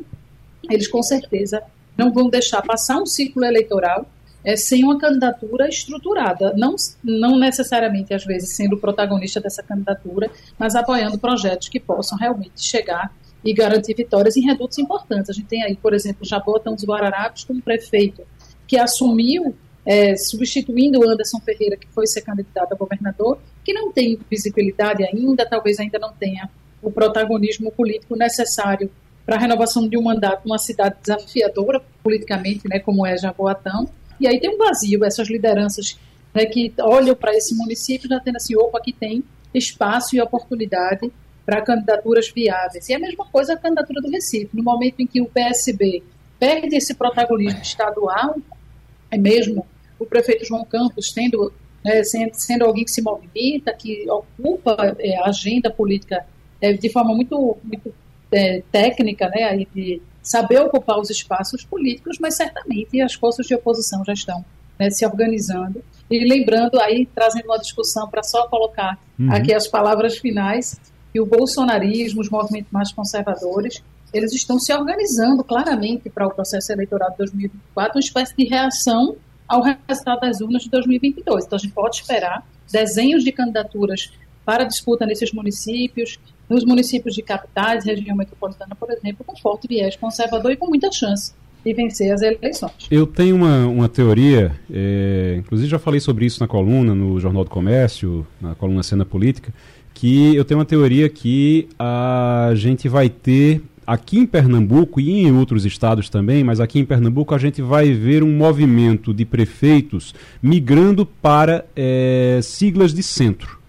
eles com certeza não vão deixar passar um ciclo eleitoral é, sem uma candidatura estruturada, não, não necessariamente, às vezes, sendo protagonista dessa candidatura, mas apoiando projetos que possam realmente chegar e garantir vitórias em redutos importantes. A gente tem aí, por exemplo, Jabotão dos Guararapes como prefeito, que assumiu, é, substituindo o Anderson Ferreira, que foi ser candidato a governador, que não tem visibilidade ainda, talvez ainda não tenha o protagonismo político necessário para a renovação de um mandato numa cidade desafiadora politicamente, né, como é Jaboatão, e aí tem um vazio, essas lideranças né, que olham para esse município já tendo assim, opa, aqui tem espaço e oportunidade para candidaturas viáveis. E a mesma coisa a candidatura do Recife. No momento em que o PSB perde esse protagonismo estadual, é mesmo o prefeito João Campos tendo, né, sendo, sendo, alguém que se movimenta, que ocupa é, a agenda política é, de forma muito, muito é, técnica, né, de saber ocupar os espaços políticos, mas certamente as forças de oposição já estão né, se organizando. E lembrando aí, trazendo uma discussão para só colocar uhum. aqui as palavras finais, que o bolsonarismo, os movimentos mais conservadores, eles estão se organizando claramente para o processo eleitoral de 2024, uma espécie de reação ao resultado das urnas de 2022. Então, a gente pode esperar desenhos de candidaturas para disputa nesses municípios, nos municípios de capitais, região metropolitana, por exemplo, com forte viés conservador e com muita chance de vencer as eleições. Eu tenho uma, uma teoria, é, inclusive já falei sobre isso na coluna, no Jornal do Comércio, na coluna Cena Política, que eu tenho uma teoria que a gente vai ter aqui em Pernambuco e em outros estados também, mas aqui em Pernambuco a gente vai ver um movimento de prefeitos migrando para é, siglas de centro.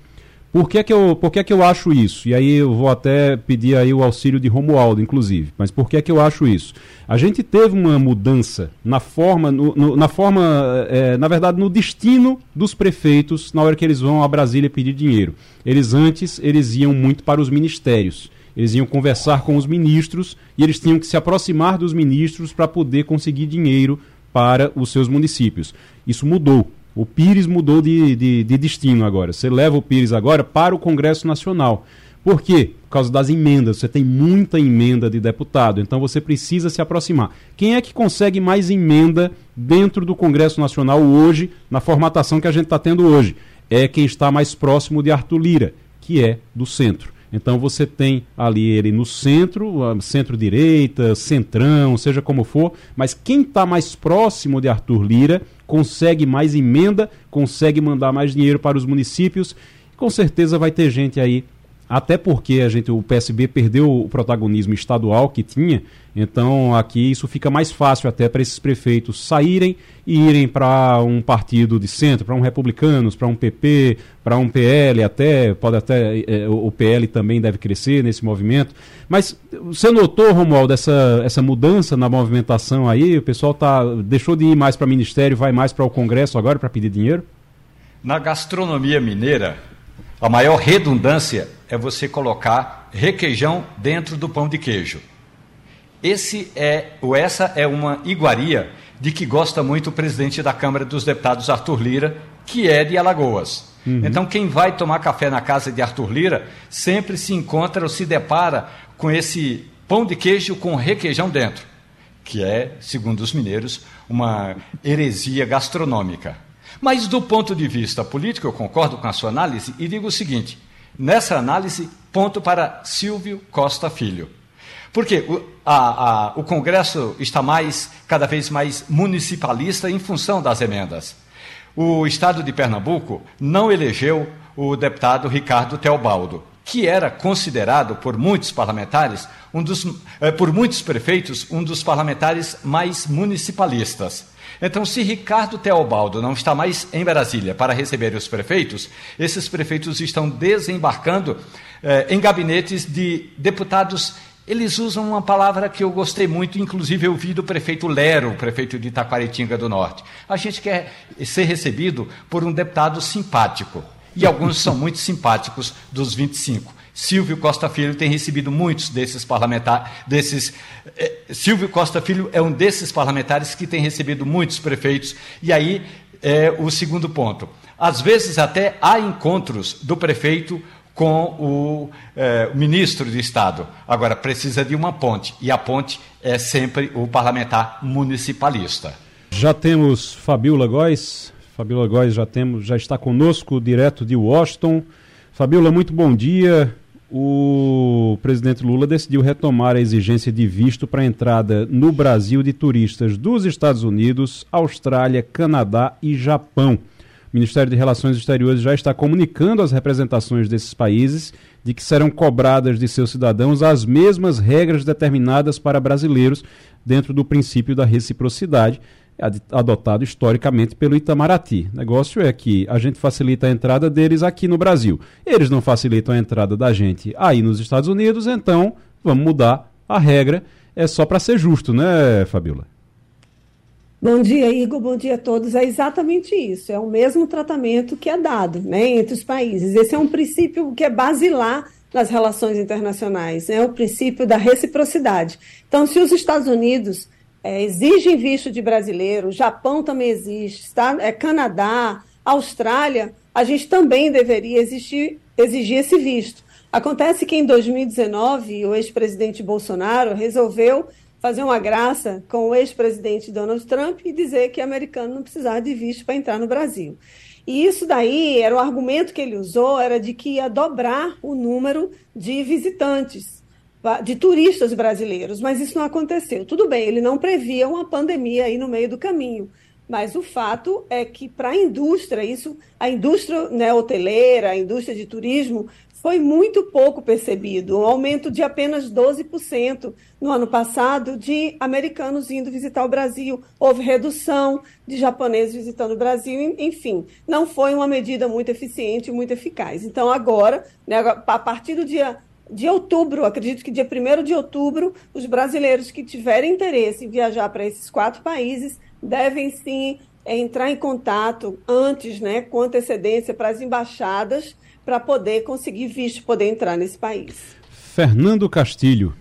Por que, que, eu, por que, que eu acho isso? E aí eu vou até pedir aí o auxílio de Romualdo, inclusive. Mas por que, que eu acho isso? A gente teve uma mudança na forma, no, no, na forma, é, na verdade, no destino dos prefeitos na hora que eles vão a Brasília pedir dinheiro. Eles antes, eles iam muito para os ministérios. Eles iam conversar com os ministros e eles tinham que se aproximar dos ministros para poder conseguir dinheiro para os seus municípios. Isso mudou. O Pires mudou de, de, de, destino agora. Você leva o Pires agora para o Congresso Nacional. Por quê? Por causa das emendas. Você tem muita emenda de deputado, então você precisa se aproximar. Quem é que consegue mais emenda dentro do Congresso Nacional hoje, na formatação que a gente está tendo hoje? É quem está mais próximo de Arthur Lira, que é do centro. Então você tem ali ele no centro, centro-direita, centrão, seja como for, mas quem está mais próximo de Arthur Lira consegue mais emenda, consegue mandar mais dinheiro para os municípios. Com certeza vai ter gente aí até porque a gente, o PSB perdeu o protagonismo estadual que tinha, então aqui isso fica mais fácil até para esses prefeitos saírem e irem para um partido de centro, para um republicanos, para um PP, para um PL, até pode até é, o PL também deve crescer nesse movimento. Mas você notou, Romualdo, essa, essa mudança na movimentação aí? O pessoal tá deixou de ir mais para o ministério, vai mais para o Congresso agora para pedir dinheiro? Na gastronomia mineira, a maior redundância é você colocar requeijão dentro do pão de queijo. Esse é, ou essa é uma iguaria de que gosta muito o presidente da Câmara dos Deputados, Arthur Lira, que é de Alagoas. Uhum. Então, quem vai tomar café na casa de Arthur Lira sempre se encontra ou se depara com esse pão de queijo com requeijão dentro, que é, segundo os mineiros, uma heresia gastronômica. Mas do ponto de vista político, eu concordo com a sua análise e digo o seguinte: nessa análise, ponto para Silvio Costa Filho. Porque o, a, a, o Congresso está mais, cada vez mais municipalista em função das emendas. O Estado de Pernambuco não elegeu o deputado Ricardo Teobaldo, que era considerado por muitos parlamentares, um dos, eh, por muitos prefeitos, um dos parlamentares mais municipalistas. Então, se Ricardo Teobaldo não está mais em Brasília para receber os prefeitos, esses prefeitos estão desembarcando eh, em gabinetes de deputados. Eles usam uma palavra que eu gostei muito, inclusive eu vi do prefeito Lero, prefeito de Itaquaritinga do Norte. A gente quer ser recebido por um deputado simpático. E alguns são muito simpáticos dos 25 Silvio Costa Filho tem recebido muitos desses parlamentares, desses. Eh, Silvio Costa Filho é um desses parlamentares que tem recebido muitos prefeitos. E aí, é, o segundo ponto. Às vezes até há encontros do prefeito com o, eh, o, ministro de Estado. Agora, precisa de uma ponte, e a ponte é sempre o parlamentar municipalista. Já temos Fabiola Góes. Fabiola Góes já, temos, já está conosco, direto de Washington. Fabiola, muito bom dia. O presidente Lula decidiu retomar a exigência de visto para entrada no Brasil de turistas dos Estados Unidos, Austrália, Canadá e Japão. O Ministério de Relações Exteriores já está comunicando às representações desses países de que serão cobradas de seus cidadãos as mesmas regras determinadas para brasileiros dentro do princípio da reciprocidade adotado historicamente pelo Itamaraty. O negócio é que a gente facilita a entrada deles aqui no Brasil. Eles não facilitam a entrada da gente aí nos Estados Unidos, então vamos mudar a regra. É só para ser justo, né, Fabiola? Bom dia, Igor. Bom dia a todos. É exatamente isso. É o mesmo tratamento que é dado né, entre os países. Esse é um princípio que é basilar nas relações internacionais, é né, o princípio da reciprocidade. Então, se os Estados Unidos é, exigem visto de brasileiro, Japão também existe, tá? é, Canadá, Austrália, a gente também deveria existir, exigir esse visto. Acontece que em 2019 o ex-presidente Bolsonaro resolveu fazer uma graça com o ex-presidente Donald Trump e dizer que americano não precisava de visto para entrar no Brasil. E isso daí era o argumento que ele usou, era de que ia dobrar o número de visitantes, de turistas brasileiros, mas isso não aconteceu. Tudo bem, ele não previa uma pandemia aí no meio do caminho, mas o fato é que para a indústria, isso, a indústria né, hoteleira, a indústria de turismo, foi muito pouco percebido, um aumento de apenas 12% no ano passado de americanos indo visitar o Brasil. Houve redução de japoneses visitando o Brasil, enfim, não foi uma medida muito eficiente muito eficaz. Então, agora, né, a partir do dia de outubro, acredito que dia 1 de outubro, os brasileiros que tiverem interesse em viajar para esses quatro países devem sim entrar em contato antes, né, com antecedência para as embaixadas para poder conseguir visto, poder entrar nesse país. Fernando Castilho.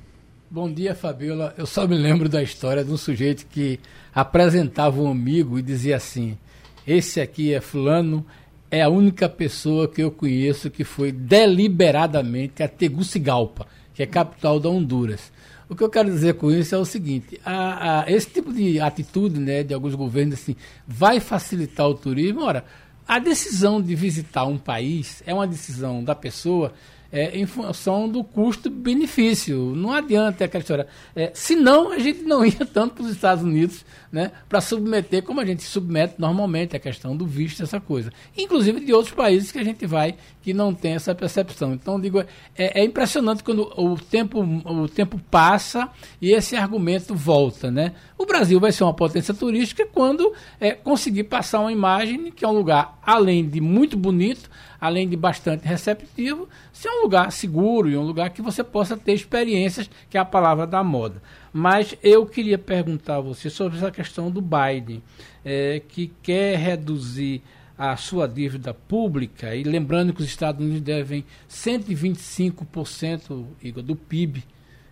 Bom dia, Fabiola. Eu só me lembro da história de um sujeito que apresentava um amigo e dizia assim: Esse aqui é Fulano, é a única pessoa que eu conheço que foi deliberadamente a Tegucigalpa, que é capital da Honduras. O que eu quero dizer com isso é o seguinte: a, a, esse tipo de atitude né, de alguns governos assim, vai facilitar o turismo. Ora, a decisão de visitar um país é uma decisão da pessoa é, em função do custo-benefício. Não adianta aquela história. É, senão, a gente não ia tanto para os Estados Unidos né, para submeter como a gente submete normalmente a questão do visto, essa coisa. Inclusive de outros países que a gente vai que não tem essa percepção. Então, digo, é, é impressionante quando o tempo, o tempo passa e esse argumento volta. Né? O Brasil vai ser uma potência turística quando é, conseguir passar uma imagem que é um lugar, além de muito bonito, além de bastante receptivo, ser um lugar seguro e um lugar que você possa ter experiências, que é a palavra da moda. Mas eu queria perguntar a você sobre essa questão do Biden, é, que quer reduzir a sua dívida pública, e lembrando que os Estados Unidos devem 125% Igor, do PIB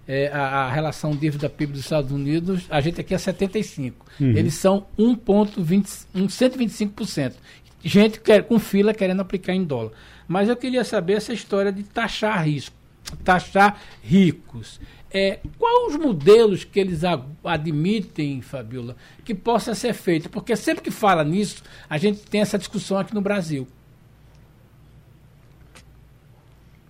é, a, a, relação dívida PIB dos Estados Unidos, a gente aqui é 75%. Uhum. Eles são 1,20, 125% gente quer, com fila querendo aplicar em dólar. Mas eu queria saber essa história de taxar risco, taxar ricos. É, quais os modelos que eles admitem, Fabiola, que possa ser feito? Porque sempre que fala nisso, a gente tem essa discussão aqui no Brasil.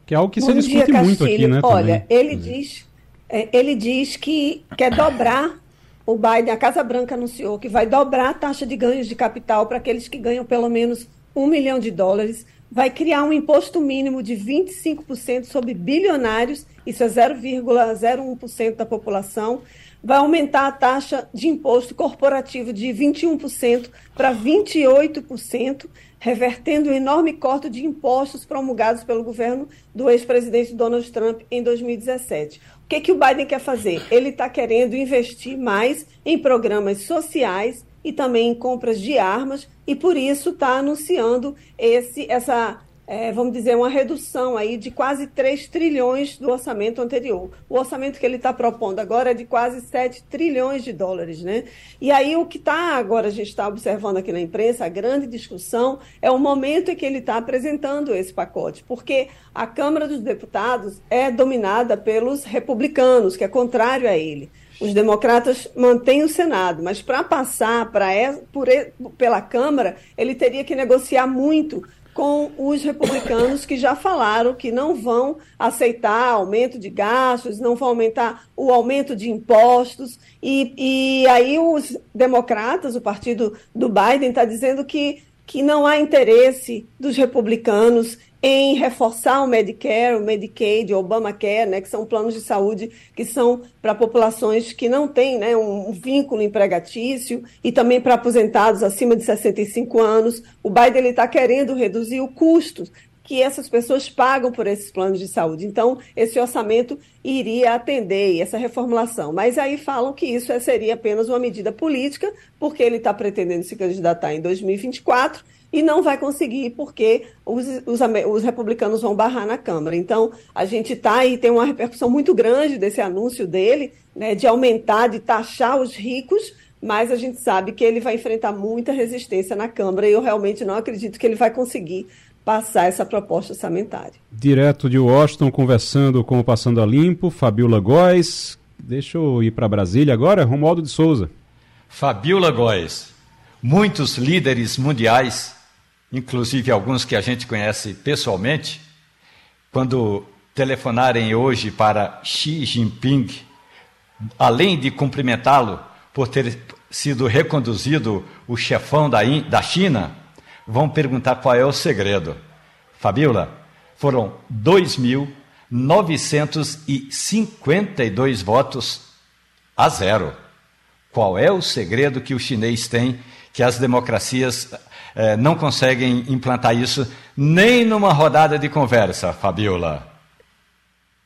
Que é algo que Bom se discute dia, muito aqui, né? Olha, também. ele diz, é, ele diz que quer dobrar o Biden, a Casa Branca anunciou que vai dobrar a taxa de ganhos de capital para aqueles que ganham pelo menos um milhão de dólares, vai criar um imposto mínimo de 25% sobre bilionários, isso é 0,01% da população, vai aumentar a taxa de imposto corporativo de 21% para 28%, revertendo o enorme corte de impostos promulgados pelo governo do ex-presidente Donald Trump em 2017 que, que o Biden quer fazer? Ele está querendo investir mais em programas sociais e também em compras de armas, e por isso está anunciando esse, essa é, vamos dizer, uma redução aí de quase 3 trilhões do orçamento anterior. O orçamento que ele está propondo agora é de quase 7 trilhões de dólares, né? E aí o que está agora, a gente está observando aqui na imprensa, a grande discussão é o momento em que ele está apresentando esse pacote, porque a Câmara dos Deputados é dominada pelos republicanos, que é contrário a ele. Os democratas mantêm o Senado, mas para passar pra, por, pela Câmara, ele teria que negociar muito com os republicanos que já falaram que não vão aceitar aumento de gastos, não vão aumentar o aumento de impostos. E, e aí os democratas, o partido do Biden, está dizendo que, que não há interesse dos republicanos em reforçar o Medicare, o Medicaid, o Obamacare, né, que são planos de saúde que são para populações que não têm né, um, vínculo empregatício e também para aposentados acima de 65 anos. O Biden está querendo reduzir o custo que essas pessoas pagam por esses planos de saúde. Então, esse orçamento iria atender essa reformulação. Mas aí falam que isso seria apenas uma medida política, porque ele está pretendendo se candidatar em 2024 e não vai conseguir porque os, os, os, republicanos vão barrar na Câmara. Então, a gente está aí, tem uma repercussão muito grande desse anúncio dele, né, de aumentar, de taxar os ricos, mas a gente sabe que ele vai enfrentar muita resistência na Câmara e eu realmente não acredito que ele vai conseguir passar essa proposta orçamentária. Direto de Washington, conversando com o Passando a Limpo, Fabiola Góes. Deixa eu ir para Brasília agora, Romualdo de Souza. Fabiola Góes, muitos líderes mundiais inclusive alguns que a gente conhece pessoalmente, quando telefonarem hoje para Xi Jinping, além de cumprimentá-lo por ter sido reconduzido o chefão da, da China, vão perguntar qual é o segredo. Fabiola, foram 2.952 votos a zero. Qual é o segredo que o chinês tem que as democracias é, não conseguem implantar isso nem numa rodada de conversa, Fabiola.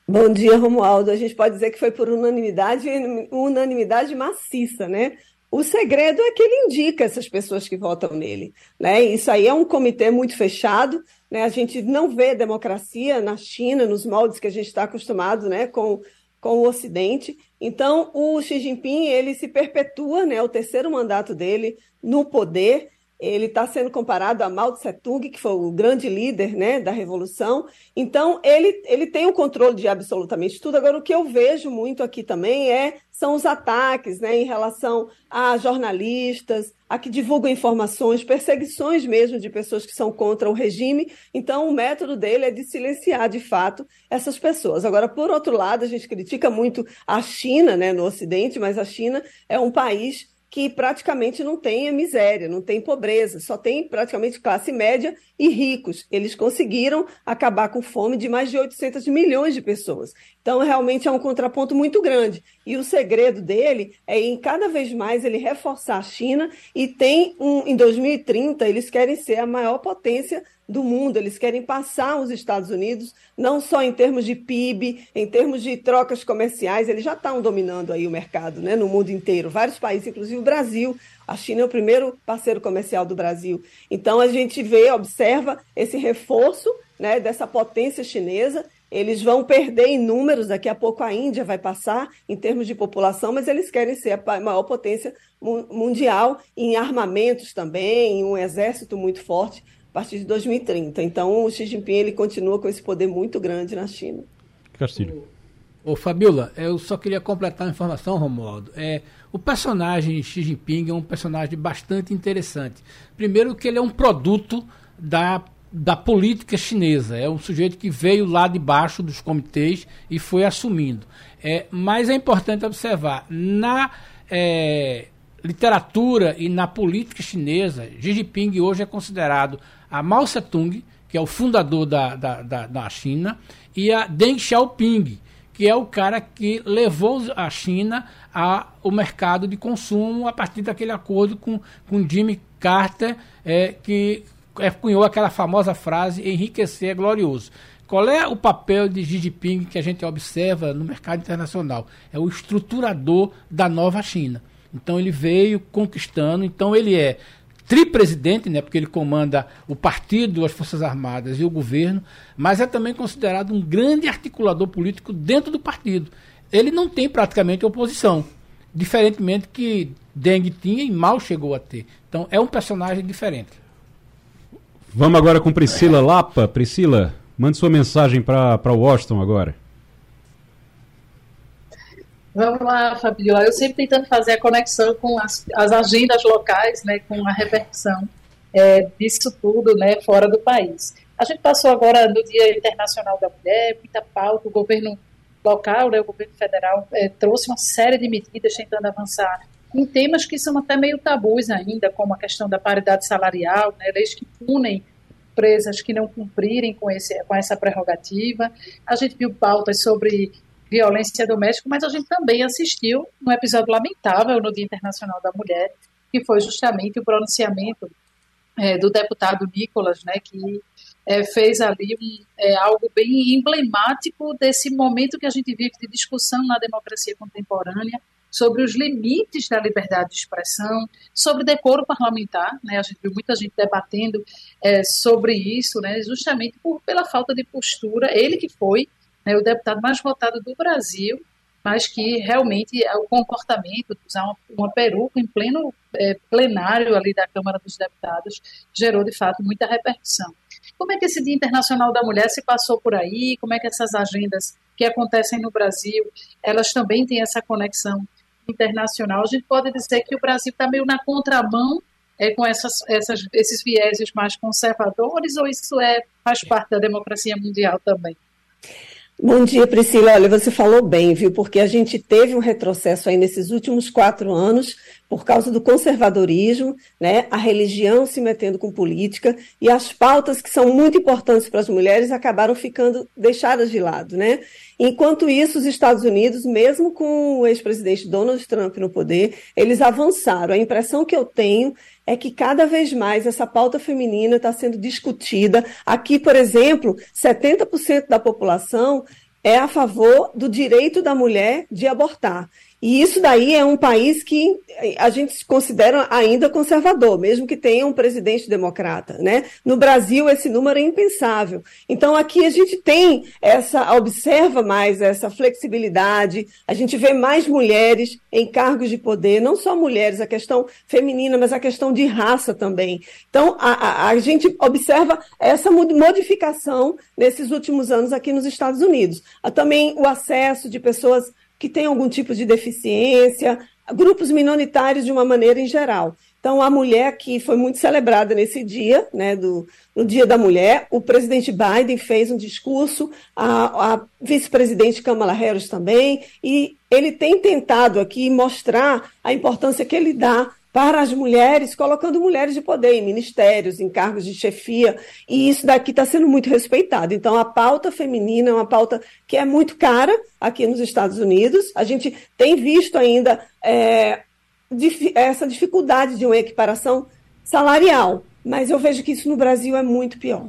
Bom dia, Romualdo. A gente pode dizer que foi por unanimidade, unanimidade maciça, né? O segredo é que ele indica essas pessoas que votam nele. Né? Isso aí é um comitê muito fechado. Né? A gente não vê democracia na China, nos moldes que a gente está acostumado né? com, com o Ocidente. Então, o Xi Jinping ele se perpetua, né? o terceiro mandato dele no poder, ele está sendo comparado a Mao Tse Tung, que foi o grande líder né, da revolução. Então, ele, ele tem o controle de absolutamente tudo. Agora, o que eu vejo muito aqui também é são os ataques né, em relação a jornalistas, a que divulgam informações, perseguições mesmo de pessoas que são contra o regime. Então, o método dele é de silenciar, de fato, essas pessoas. Agora, por outro lado, a gente critica muito a China né, no Ocidente, mas a China é um país que praticamente não tem miséria, não tem pobreza, só tem praticamente classe média e ricos. Eles conseguiram acabar com fome de mais de 800 milhões de pessoas. Então, realmente é um contraponto muito grande. E o segredo dele é em cada vez mais ele reforçar a China e tem um, em 2030 eles querem ser a maior potência do mundo. Eles querem passar os Estados Unidos, não só em termos de PIB, em termos de trocas comerciais, eles já estão dominando aí o mercado né, no mundo inteiro. Vários países, inclusive o Brasil. A China é o primeiro parceiro comercial do Brasil. Então a gente vê, observa esse reforço né, dessa potência chinesa. Eles vão perder em números, daqui a pouco a Índia vai passar em termos de população, mas eles querem ser a maior potência mundial em armamentos também, em um exército muito forte partir de 2030. Então, o Xi Jinping ele continua com esse poder muito grande na China. Castilho. Ô, Fabiola, eu só queria completar a informação, Romualdo. É, o personagem Xi Jinping é um personagem bastante interessante. Primeiro que ele é um produto da, da política chinesa. É um sujeito que veio lá de baixo dos comitês e foi assumindo. É, mas é importante observar, na é, literatura e na política chinesa, Xi Jinping hoje é considerado a Mao Tse-tung, que é o fundador da, da, da, da China, e a Deng Xiaoping, que é o cara que levou a China ao mercado de consumo a partir daquele acordo com, com Jimmy Carter, é, que cunhou aquela famosa frase enriquecer é glorioso. Qual é o papel de Xi Jinping que a gente observa no mercado internacional? É o estruturador da nova China. Então ele veio conquistando, então ele é tripresidente, né, porque ele comanda o partido, as Forças Armadas e o governo, mas é também considerado um grande articulador político dentro do partido. Ele não tem praticamente oposição, diferentemente que Deng tinha e mal chegou a ter. Então é um personagem diferente. Vamos agora com Priscila Lapa. Priscila, mande sua mensagem para Washington agora. Vamos lá, Fabiola. Eu sempre tentando fazer a conexão com as, as agendas locais, né, com a repercussão é, disso tudo né, fora do país. A gente passou agora no Dia Internacional da Mulher, muita pauta, o governo local, né, o governo federal, é, trouxe uma série de medidas tentando avançar em temas que são até meio tabus ainda, como a questão da paridade salarial, né, leis que punem empresas que não cumprirem com, esse, com essa prerrogativa. A gente viu pautas sobre violência doméstica, mas a gente também assistiu um episódio lamentável no Dia Internacional da Mulher, que foi justamente o pronunciamento é, do deputado Nicolas, né, que é, fez ali um, é, algo bem emblemático desse momento que a gente vive de discussão na democracia contemporânea sobre os limites da liberdade de expressão, sobre decoro parlamentar, né, a gente viu muita gente debatendo é, sobre isso, né, justamente por, pela falta de postura, ele que foi né, o deputado mais votado do Brasil, mas que realmente é o comportamento de usar uma, uma peruca em pleno é, plenário ali da Câmara dos Deputados gerou de fato muita repercussão. Como é que esse Dia Internacional da Mulher se passou por aí? Como é que essas agendas que acontecem no Brasil, elas também têm essa conexão internacional? A gente pode dizer que o Brasil está meio na contramão é, com essas, essas, esses vieses mais conservadores ou isso é, faz parte da democracia mundial também? Bom dia, Priscila. Olha, você falou bem, viu? Porque a gente teve um retrocesso aí nesses últimos quatro anos por causa do conservadorismo, né? A religião se metendo com política e as pautas que são muito importantes para as mulheres acabaram ficando deixadas de lado, né? Enquanto isso, os Estados Unidos, mesmo com o ex-presidente Donald Trump no poder, eles avançaram. A impressão que eu tenho é que cada vez mais essa pauta feminina está sendo discutida. Aqui, por exemplo, 70% da população é a favor do direito da mulher de abortar. E isso daí é um país que a gente considera ainda conservador, mesmo que tenha um presidente democrata, né? No Brasil esse número é impensável. Então aqui a gente tem essa observa mais essa flexibilidade, a gente vê mais mulheres em cargos de poder, não só mulheres, a questão feminina, mas a questão de raça também. Então a, a, a gente observa essa modificação nesses últimos anos aqui nos Estados Unidos. Também o acesso de pessoas que têm algum tipo de deficiência, grupos minoritários de uma maneira em geral. Então, a mulher que foi muito celebrada nesse dia, né, do, no Dia da Mulher, o presidente Biden fez um discurso, a, a vice-presidente Kamala Harris também, e ele tem tentado aqui mostrar a importância que ele dá para as mulheres, colocando mulheres de poder em ministérios, em cargos de chefia, e isso daqui está sendo muito respeitado. Então, a pauta feminina é uma pauta que é muito cara aqui nos Estados Unidos. A gente tem visto ainda é, essa dificuldade de uma equiparação salarial, mas eu vejo que isso no Brasil é muito pior.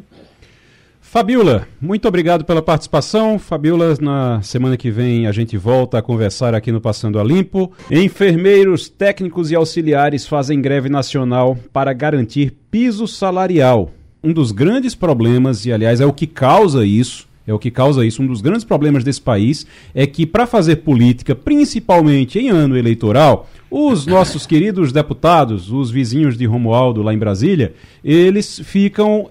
Fabiola, muito obrigado pela participação. Fabiola, na semana que vem a gente volta a conversar aqui no Passando a Limpo. Enfermeiros, técnicos e auxiliares fazem greve nacional para garantir piso salarial. Um dos grandes problemas, e aliás é o que causa isso, é o que causa isso. Um dos grandes problemas desse país é que, para fazer política, principalmente em ano eleitoral, os nossos queridos deputados, os vizinhos de Romualdo lá em Brasília, eles ficam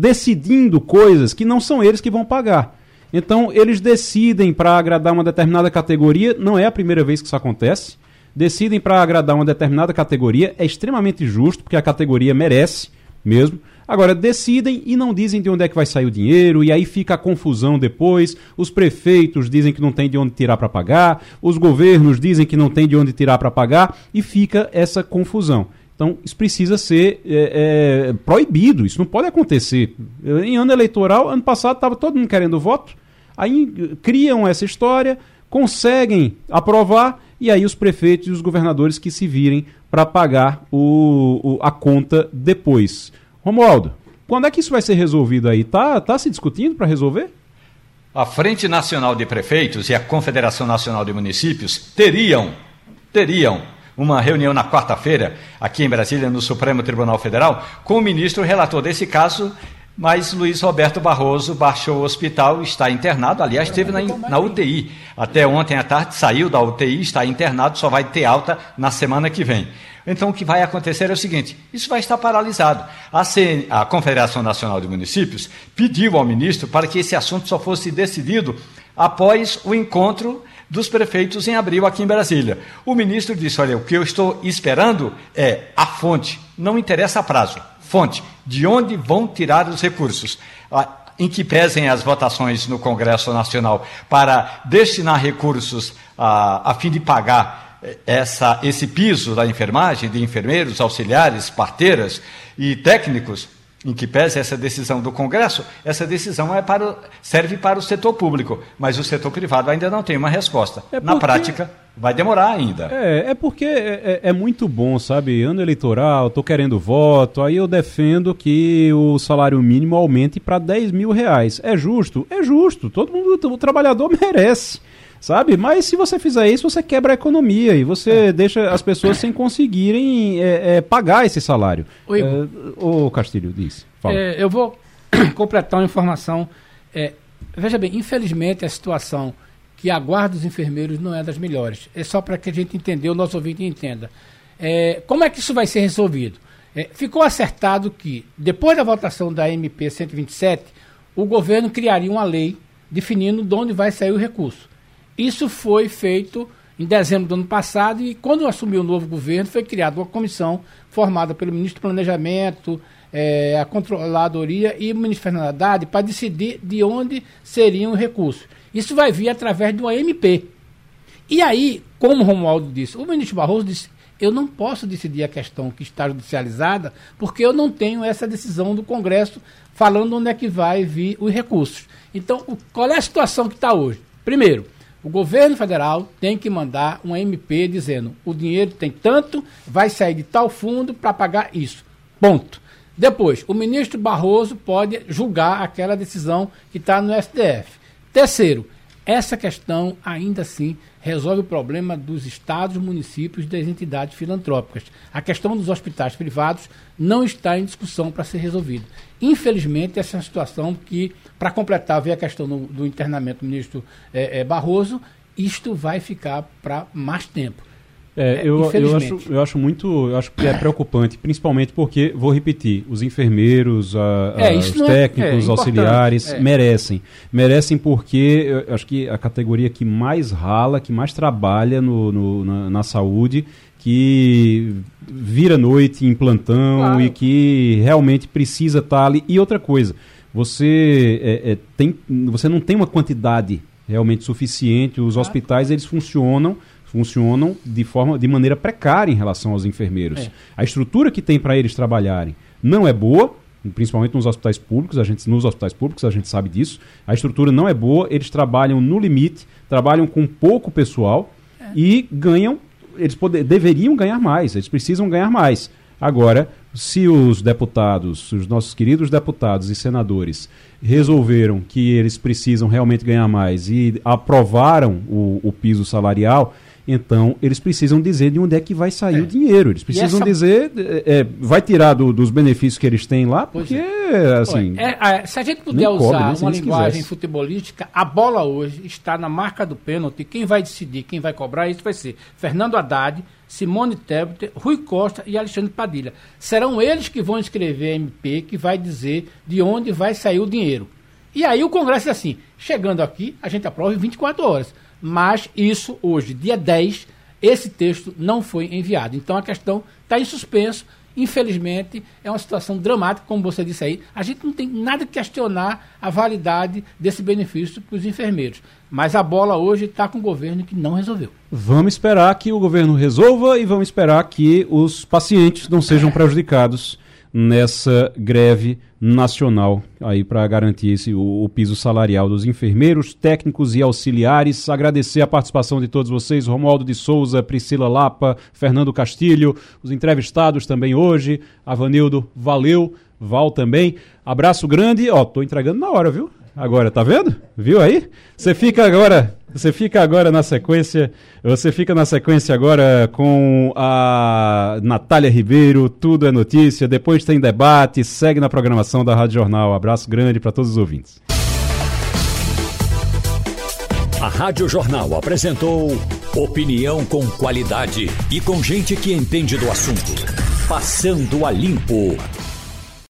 decidindo coisas que não são eles que vão pagar. Então, eles decidem para agradar uma determinada categoria, não é a primeira vez que isso acontece. Decidem para agradar uma determinada categoria, é extremamente justo, porque a categoria merece mesmo. Agora, decidem e não dizem de onde é que vai sair o dinheiro, e aí fica a confusão depois. Os prefeitos dizem que não tem de onde tirar para pagar, os governos dizem que não tem de onde tirar para pagar, e fica essa confusão. Então, isso precisa ser é, é, proibido, isso não pode acontecer. Em ano eleitoral, ano passado estava todo mundo querendo voto, aí criam essa história, conseguem aprovar, e aí os prefeitos e os governadores que se virem para pagar o, o, a conta depois. Romualdo, quando é que isso vai ser resolvido aí? Tá, tá se discutindo para resolver? A Frente Nacional de Prefeitos e a Confederação Nacional de Municípios teriam, teriam uma reunião na quarta-feira aqui em Brasília, no Supremo Tribunal Federal, com o ministro relator desse caso, mas Luiz Roberto Barroso baixou o hospital, está internado, aliás, esteve na, na, UTI. Até ontem à tarde saiu da UTI, está internado, só vai ter alta na semana que vem. Então, o que vai acontecer é o seguinte: isso vai estar paralisado. A, CN, a Confederação Nacional de Municípios pediu ao ministro para que esse assunto só fosse decidido após o encontro dos prefeitos em abril aqui em Brasília. O ministro disse: Olha, o que eu estou esperando é a fonte, não interessa prazo, fonte, de onde vão tirar os recursos. Em que pesem as votações no Congresso Nacional para destinar recursos a, a fim de pagar eh, essa, esse piso da enfermagem, de enfermeiros, auxiliares, parteiras e técnicos, em que pese essa decisão do Congresso, essa decisão é para, serve para o setor público, mas o setor privado ainda não tem uma resposta. É porque... Na prática, vai demorar ainda. É, é porque é, é, é muito bom, sabe? Ano eleitoral, estou querendo voto, aí eu defendo que o salário mínimo aumente para 10 mil reais. É justo? É justo. Todo mundo, o trabalhador merece sabe? Mas se você fizer isso, você quebra a economia e você é. deixa as pessoas sem conseguirem é, é, pagar esse salário. O, Igor, é, o Castilho disse. É, eu vou completar uma informação. É, veja bem, infelizmente a situação que aguarda os enfermeiros não é das melhores. É só para que a gente entenda, o nosso ouvinte entenda. como é que isso vai ser resolvido? ficou acertado que, depois da votação da MP 127, o governo criaria uma lei definindo de onde vai sair o recurso. Isso foi feito em dezembro do ano passado e quando assumiu o novo governo foi criada uma comissão formada pelo ministro do Planejamento, é, a Controladoria e o ministro Fernando Haddad para decidir de onde seriam os recursos. Isso vai vir através de uma MP. E aí, como o Romualdo disse, o ministro Barroso disse, eu não posso decidir a questão que está judicializada porque eu não tenho essa decisão do Congresso falando onde é que vai vir os recursos. Então, qual é a situação que está hoje? Primeiro, o governo federal tem que mandar um MP dizendo o dinheiro tem tanto, vai sair de tal fundo para pagar isso. Ponto. Depois, o ministro Barroso pode julgar aquela decisão que está no STF. Terceiro, essa questão ainda assim resolve o problema dos estados, municípios e das entidades filantrópicas. A questão dos hospitais privados não está em discussão para ser resolvida. Infelizmente, essa é uma situação que, para completar, ver a questão do, do internamento do ministro é, é, Barroso, isto vai ficar para mais tempo. É, eu, eu, acho, eu acho muito, eu acho que é preocupante, principalmente porque, vou repetir, os enfermeiros, a, a, é, os é- técnicos, é, auxiliares é. merecem. Merecem porque eu acho que a categoria que mais rala, que mais trabalha no, no na, na, saúde, que vira noite em plantão claro. e que realmente precisa estar ali. E outra coisa, você, é, tem, você não tem uma quantidade realmente suficiente, os claro. hospitais eles funcionam funcionam de forma de maneira precária em relação aos enfermeiros. É. A estrutura que tem para eles trabalharem não é boa, principalmente nos hospitais públicos, a gente nos hospitais públicos a gente sabe disso. A estrutura não é boa, eles trabalham no limite, trabalham com pouco pessoal é. e ganham, eles poder, deveriam ganhar mais, eles precisam ganhar mais. Agora, se os deputados, os nossos queridos deputados e senadores resolveram que eles precisam realmente ganhar mais e aprovaram o, o piso salarial, então, eles precisam dizer de onde é que vai sair é. o dinheiro. Eles precisam essa... dizer, é, é, vai tirar do, dos benefícios que eles têm lá, porque, é. assim... É, se a gente puder usar cobre, uma linguagem futebolística, a bola hoje está na marca do pênalti. Quem vai decidir, quem vai cobrar, isso vai ser Fernando Haddad, Simone Tebet, Rui Costa e Alexandre Padilha. Serão eles que vão escrever a MP que vai dizer de onde vai sair o dinheiro. E aí o Congresso é assim, chegando aqui, a gente aprova em 24 horas mas isso hoje, dia 10, esse texto não foi enviado. Então a questão está em suspenso. Infelizmente, é uma situação dramática, como você disse aí. A gente não tem nada que questionar a validade desse benefício para os enfermeiros. Mas a bola hoje está com o governo que não resolveu. Vamos esperar que o governo resolva e vamos esperar que os pacientes não sejam prejudicados nessa greve nacional aí para garantir esse, o, o, piso salarial dos enfermeiros, técnicos e auxiliares. Agradecer a participação de todos vocês, Romualdo de Souza, Priscila Lapa, Fernando Castilho, os entrevistados também hoje, Avanildo, valeu, Val também. Abraço grande, ó, tô entregando na hora, viu? Agora, tá vendo? Viu aí? Você fica agora, você fica agora na sequência, você fica na sequência agora com a Natália Ribeiro, tudo é notícia, depois tem debate, segue na programação da Rádio Jornal. abraço grande para todos os ouvintes. A Rádio Jornal apresentou opinião com qualidade e com gente que entende do assunto. Passando a limpo.